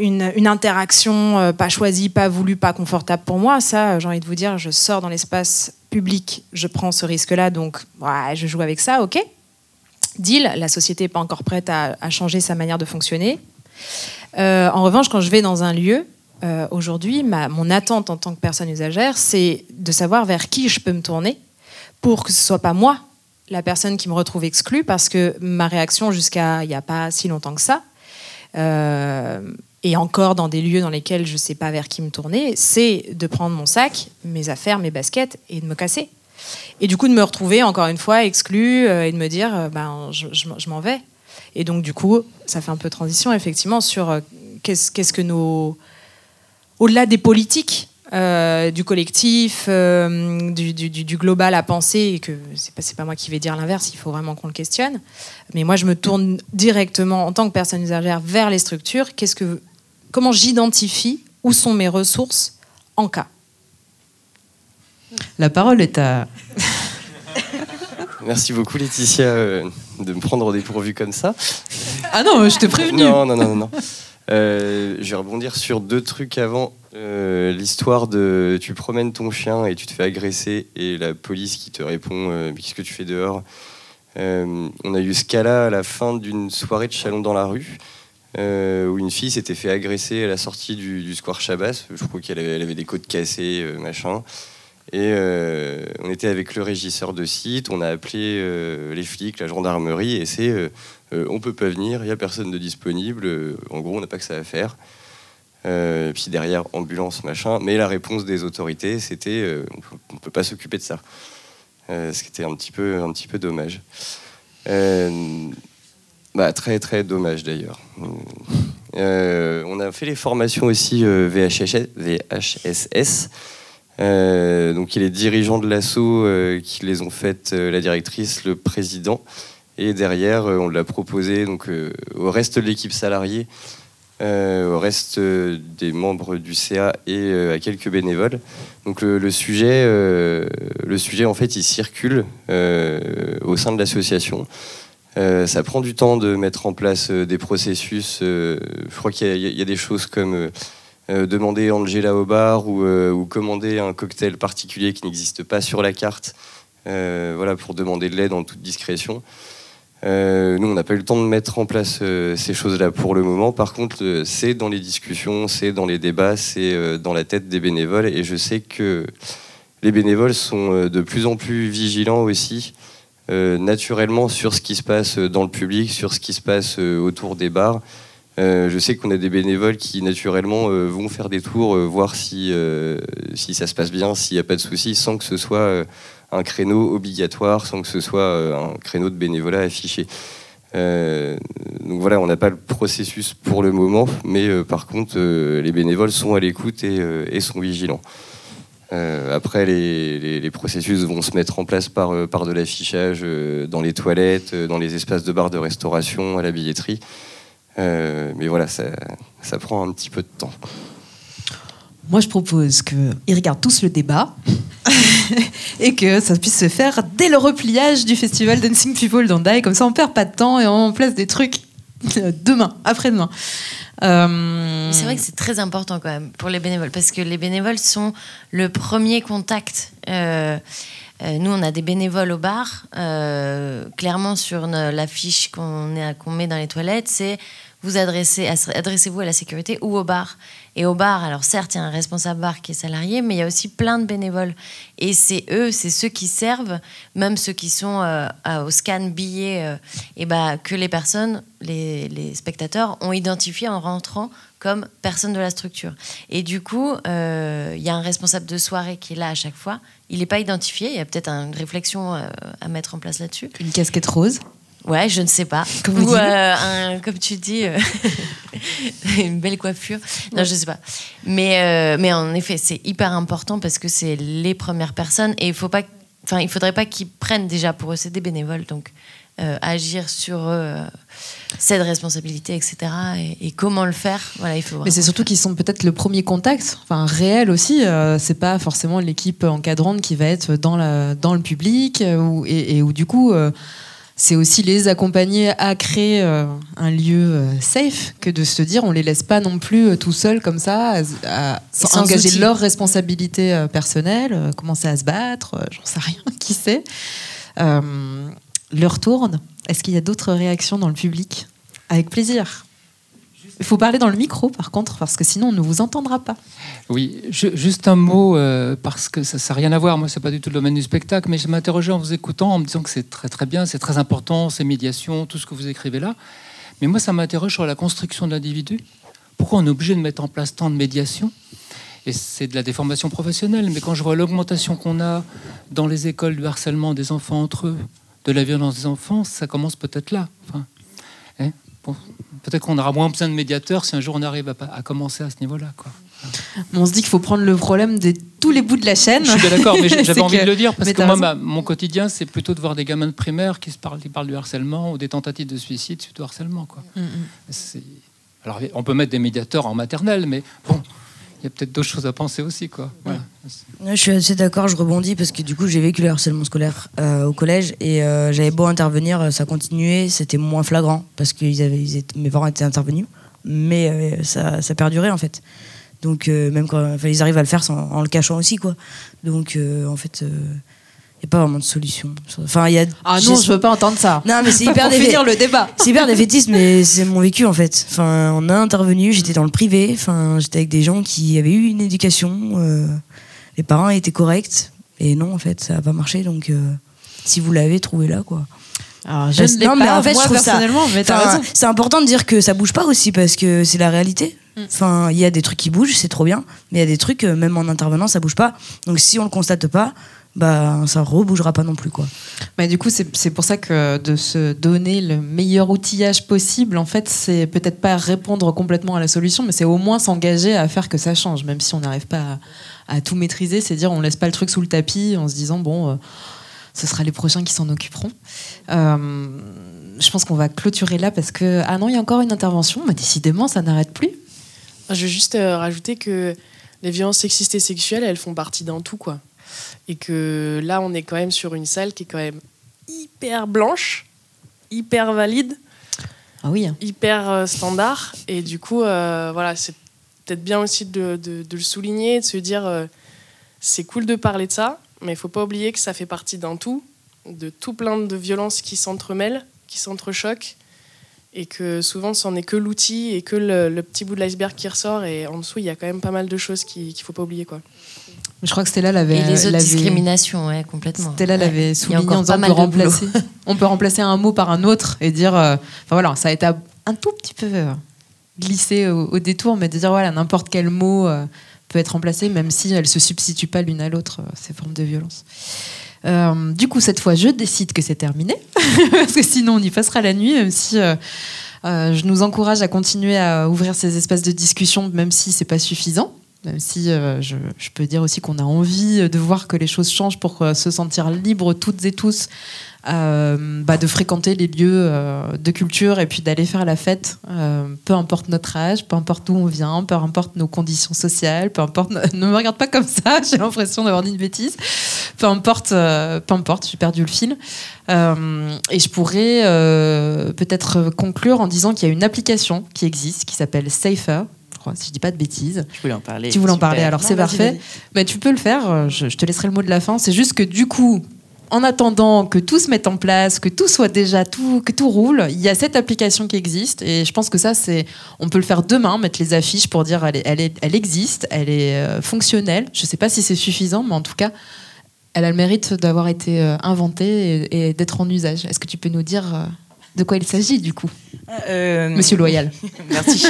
euh, une, interaction euh, pas choisie, pas voulue, pas confortable pour moi. Ça, j'ai envie de vous dire, je sors dans l'espace public, je prends ce risque-là, donc je joue avec ça, ok. Deal, la société n'est pas encore prête à, changer sa manière de fonctionner. Euh, en revanche, quand je vais dans un lieu, aujourd'hui, mon attente en tant que personne usagère, c'est de savoir vers qui je peux me tourner pour que ce soit pas moi la personne qui me retrouve exclue, parce que ma réaction jusqu'à il n'y a pas si longtemps que ça, euh, et encore dans des lieux dans lesquels je ne sais pas vers qui me tourner, c'est de prendre mon sac, mes affaires, mes baskets et de me casser. Et du coup de me retrouver encore une fois exclue euh, et de me dire, euh, ben, je, m'en vais. Et donc, du coup, ça fait un peu transition, effectivement, sur euh, qu'est-ce qu'est-ce que nos. Au-delà des politiques, euh, du collectif, du, global à penser, et que c'est pas, pas moi qui vais dire l'inverse, il faut vraiment qu'on le questionne. Mais moi, je me tourne directement, en tant que personne usagère, vers les structures. Qu'est-ce que, comment j'identifie où sont mes ressources en cas? La parole est à. Merci beaucoup Laetitia euh, de me prendre au dépourvu comme ça. Ah non, je t'ai prévenu. Non, non, non, non. non. Euh, je vais rebondir sur deux trucs avant. Euh, L'histoire de tu promènes ton chien et tu te fais agresser et la police qui te répond euh, Mais qu'est-ce que tu fais dehors? Euh, On a eu ce cas-là à la fin d'une soirée de Chalon dans la rue euh, où une fille s'était fait agresser à la sortie du, square Chabas. Je crois qu'elle avait, des côtes cassées, euh, machin. Et euh, on était avec le régisseur de site, on a appelé les flics, la gendarmerie, et c'est on peut pas venir, il y a personne de disponible. en gros, on n'a pas que ça à faire. Euh, puis derrière, ambulance, machin. Mais la réponse des autorités, c'était on on peut pas s'occuper de ça. Ce qui était un petit peu, un petit peu dommage. Bah, très très dommage d'ailleurs. Euh, on a fait les formations aussi euh, VHS, VHSS. Euh, donc il est dirigeant de l'assaut qui les ont faites, la directrice, le président. Et derrière, on l'a proposé donc, au reste de l'équipe salariée, au reste des membres du CA et à quelques bénévoles. Donc le, le sujet, le sujet en fait, il circule au sein de l'association. Euh, ça prend du temps de mettre en place euh, des processus. euh, je crois qu'il y, a- des choses comme demander Angela au bar ou, ou commander un cocktail particulier qui n'existe pas sur la carte. voilà, pour demander de l'aide en toute discrétion. Nous, on n'a pas eu le temps de mettre en place ces choses-là pour le moment. Par contre, c'est dans les discussions, c'est dans les débats, c'est dans la tête des bénévoles. Et je sais que les bénévoles sont de plus en plus vigilants aussi, naturellement, sur ce qui se passe dans le public, sur ce qui se passe euh, autour des bars. Euh, je sais qu'on a des bénévoles qui, naturellement, euh, vont faire des tours, euh, voir si, euh, si ça se passe bien, s'il n'y a pas de soucis, sans que ce soit euh, un créneau obligatoire, sans que ce soit euh, un créneau de bénévolat affiché. Euh, donc voilà, on n'a pas le processus pour le moment, mais euh, par contre, euh, les bénévoles sont à l'écoute euh, et sont vigilants. Euh, après, les, processus vont se mettre en place par, euh, par de l'affichage euh, dans les toilettes, dans les espaces de bar de restauration, à la billetterie. Mais voilà, ça, prend un petit peu de temps. Moi, je propose qu'ils regardent tous le débat et que ça puisse se faire dès le repliage du festival Dancing People d'Andai. Comme ça, on perd pas de temps et on place des trucs demain, après-demain. Euh, C'est vrai que c'est très important quand même pour les bénévoles, parce que les bénévoles sont le premier contact. Euh, euh, nous, on a des bénévoles au bar. clairement, sur l'affiche qu'on met dans les toilettes, c'est vous adressez, adressez-vous à la sécurité ou au bar. Et au bar, alors certes, il y a un responsable bar qui est salarié, mais il y a aussi plein de bénévoles. Et c'est eux, c'est ceux qui servent, même ceux qui sont euh, à- au scan billet, euh, et bah, que les personnes, les, spectateurs, ont identifié en rentrant comme personne de la structure. Et du coup, euh, il y a un responsable de soirée qui est là à chaque fois. Il n'est pas identifié, il y a peut-être une réflexion euh, à mettre en place là-dessus. Une casquette rose. Ouais, je ne sais pas. Comme Ou euh, un- comme tu dis, euh, une belle coiffure. Non, je sais pas. Mais, euh, mais en effet, c'est hyper important parce que c'est les premières personnes et il faut pas, enfin, il faudrait pas qu'ils prennent déjà pour eux, c'est des bénévoles, donc agir sur eux, cette responsabilité, etc. Et, et comment le faire, voilà, il faut. Mais c'est surtout qu'ils sont peut-être le premier contact, enfin réel aussi. c'est pas forcément l'équipe encadrante qui va être dans, la, dans le public ou- et, et où du coup. C'est aussi les accompagner à créer euh, un lieu euh, safe que de se dire on les laisse pas non plus euh, tout seuls comme ça à, à- sans engager outils. leurs responsabilités euh, personnelles, euh, commencer à se battre, j'en sais rien, qui sait. Euh, leur tourne. Est-ce qu'il y a d'autres réactions dans le public? Avec plaisir. Il faut parler dans le micro, par contre, parce que sinon on ne vous entendra pas. Oui, ju- juste un mot, euh, parce que ça n'a rien à voir, moi c'est pas du tout le domaine du spectacle, mais je m'interrogeais en vous écoutant, en me disant que c'est très très bien, c'est très important, ces médiations, tout ce que vous écrivez là. Mais moi ça m'interroge sur la construction de l'individu. Pourquoi on est obligé de mettre en place tant de médiations? Et c'est de la déformation professionnelle, mais quand je vois l'augmentation qu'on a dans les écoles du harcèlement des enfants entre eux, de la violence des enfants, ça commence peut-être là. Hein? bon, peut-être qu'on aura moins besoin de médiateurs si un jour on arrive à, à commencer à ce niveau-là. Quoi. On se dit qu'il faut prendre le problème de tous les bouts de la chaîne. Je suis d'accord, mais j'avais envie que... de le dire parce que moi, ma, mon quotidien, c'est plutôt de voir des gamins de primaire qui, se parlent, qui parlent du harcèlement ou des tentatives de suicide suite au harcèlement. Quoi. Mm -hmm. Alors, on peut mettre des médiateurs en maternelle, mais bon, il y a peut-être d'autres choses à penser aussi. Quoi. Voilà. Je suis assez d'accord, je rebondis parce que du coup j'ai vécu le harcèlement scolaire euh, au collège et euh, j'avais beau intervenir, ça continuait, c'était moins flagrant parce que ils avaient, ils étaient, mes parents étaient intervenus, mais euh, ça, ça, perdurait en fait. Donc même quand enfin, ils arrivent à le faire sans, en le cachant aussi quoi. Donc en fait n'y a pas vraiment de solution. Enfin, y a, ah non, je veux pas entendre ça. Non, mais c'est hyper finir le débat. C'est hyper défaitiste, mais c'est mon vécu en fait. Enfin, on a intervenu, j'étais dans le privé, enfin, j'étais avec des gens qui avaient eu une éducation, euh, les parents étaient corrects, et non, en fait, ça n'a pas marché. Donc, euh, si vous l'avez, trouvez-la quoi. Alors, je ne non, mais en fait, moi, je trouve personnellement, ça, c'est important de dire que ça bouge pas aussi parce que c'est la réalité. Enfin, il y a des trucs qui bougent, c'est trop bien, mais il y a des trucs, même en intervenant, ça bouge pas. Donc, si on le constate pas, bah ça rebougera pas non plus quoi. Mais du coup c'est pour ça que de se donner le meilleur outillage possible en fait c'est peut-être pas répondre complètement à la solution mais c'est au moins s'engager à faire que ça change même si on n'arrive pas à, à, tout maîtriser c'est dire on laisse pas le truc sous le tapis en se disant bon euh, ce sera les prochains qui s'en occuperont. Euh, je pense qu'on va clôturer là parce que ah non il y a encore une intervention mais décidément ça n'arrête plus. Je veux juste euh, rajouter que les violences sexistes et sexuelles elles font partie d'un tout quoi et que là on est quand même sur une salle qui est quand même hyper blanche, hyper valide, ah oui. hyper euh, standard et du coup euh, voilà c'est peut-être bien aussi de, de, de, le souligner, de se dire euh, c'est cool de parler de ça, mais il faut pas oublier que ça fait partie d'un tout, de tout plein de violences qui s'entremêlent, qui s'entrechoquent et que souvent c'en est que l'outil et que le, le, petit bout de l'iceberg qui ressort et en dessous il y a quand même pas mal de choses qu'il ne faut pas oublier quoi. Je crois que Stella l'avait. Et les autres discriminations, ouais, complètement. Stella l'avait ouais. souligné en disant on peut, remplacer, on peut remplacer un mot par un autre et dire. Euh, enfin voilà, ça a été un tout petit peu euh, glissé au, au, détour, mais de dire voilà, n'importe quel mot euh, peut être remplacé, même si elles ne se substituent pas l'une à l'autre, ces formes de violence. Euh, du coup, cette fois, je décide que c'est terminé, parce que sinon on y passera la nuit, même si. je nous encourage à continuer à ouvrir ces espaces de discussion, même si c'est pas suffisant même si euh, je, peux dire aussi qu'on a envie de voir que les choses changent pour euh, se sentir libres toutes et tous euh, bah, de fréquenter les lieux de culture et puis d'aller faire la fête, peu importe notre âge, peu importe d'où on vient, peu importe nos conditions sociales, peu importe. Ne me regarde pas comme ça, j'ai l'impression d'avoir dit une bêtise. Peu importe, peu importe, j'ai perdu le fil. et je pourrais peut-être conclure en disant qu'il y a une application qui existe qui s'appelle Safer si je dis pas de bêtises. Je voulais en parler. Tu voulais en parler, alors c'est parfait. Mais tu peux le faire, je, je, te laisserai le mot de la fin. C'est juste que du coup, en attendant que tout se mette en place, que tout soit déjà tout, que tout roule, il y a cette application qui existe et je pense que ça c'est, on peut le faire demain, mettre les affiches pour dire elle, est, elle, est, elle existe, elle est euh, fonctionnelle. Je sais pas si c'est suffisant, mais en tout cas, elle a le mérite d'avoir été euh, inventée et, et d'être en usage. Est-ce que tu peux nous dire euh, de quoi il s'agit du coup, euh, Monsieur Loyal Merci.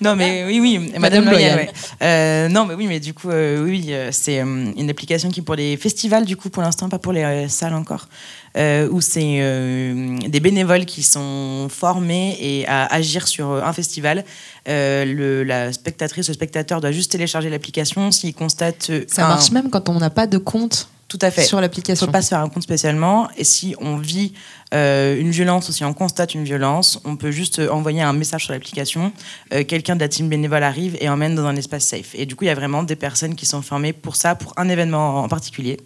Non, mais oui, oui, Madame, Madame Loyal. Ouais. Euh, non, mais oui, mais du coup, euh, oui, c'est euh, une application qui est pour les festivals, du coup, pour l'instant, pas pour les euh, salles encore, où c'est des bénévoles qui sont formés et à agir sur un festival. Le, la spectatrice, le spectateur doit juste télécharger l'application s'il constate. Ça un... marche même quand on n'a pas de compte tout à fait. Sur l'application. Il ne faut pas se faire un compte spécialement. Et si on vit euh, une violence ou si on constate une violence, on peut juste envoyer un message sur l'application. Euh, Quelqu'un de la team bénévole arrive et emmène dans un espace safe. Et du coup, il y a vraiment des personnes qui sont formées pour ça, pour un événement en particulier.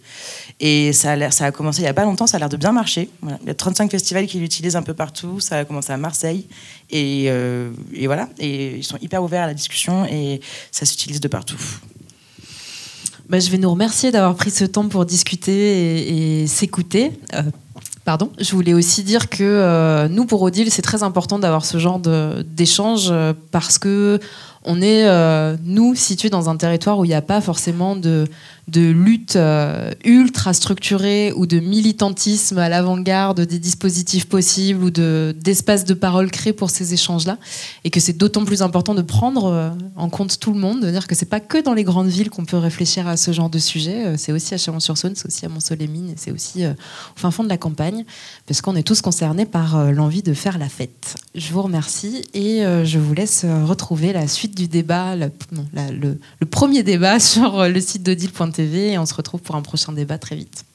Et ça a, ça a commencé il n'y a pas longtemps, ça a l'air de bien marcher. Voilà. Il y a 35 festivals qui l'utilisent un peu partout. Ça a commencé à Marseille. Et, euh, et voilà. Et ils sont hyper ouverts à la discussion et ça s'utilise de partout. Bah, je vais nous remercier d'avoir pris ce temps pour discuter et, s'écouter. Euh, pardon. Je voulais aussi dire que euh, nous, pour Odile, c'est très important d'avoir ce genre d'échange euh, parce que on est, nous, situés dans un territoire où il n'y a pas forcément de, de lutte euh, ultra structurée ou de militantisme à l'avant-garde des dispositifs possibles ou de, d'espaces de parole créés pour ces échanges-là. Et que c'est d'autant plus important de prendre euh, en compte tout le monde, de dire que c'est pas que dans les grandes villes qu'on peut réfléchir à ce genre de sujet. Euh, c'est aussi à Chalon-sur-Saône, c'est aussi à Mont-Soleil-Mines, c'est aussi au fin fond de la campagne, parce qu'on est tous concernés par l'envie de faire la fête. Je vous remercie et je vous laisse retrouver la suite du débat, le, le premier débat sur le site d'odile.tv et on se retrouve pour un prochain débat très vite.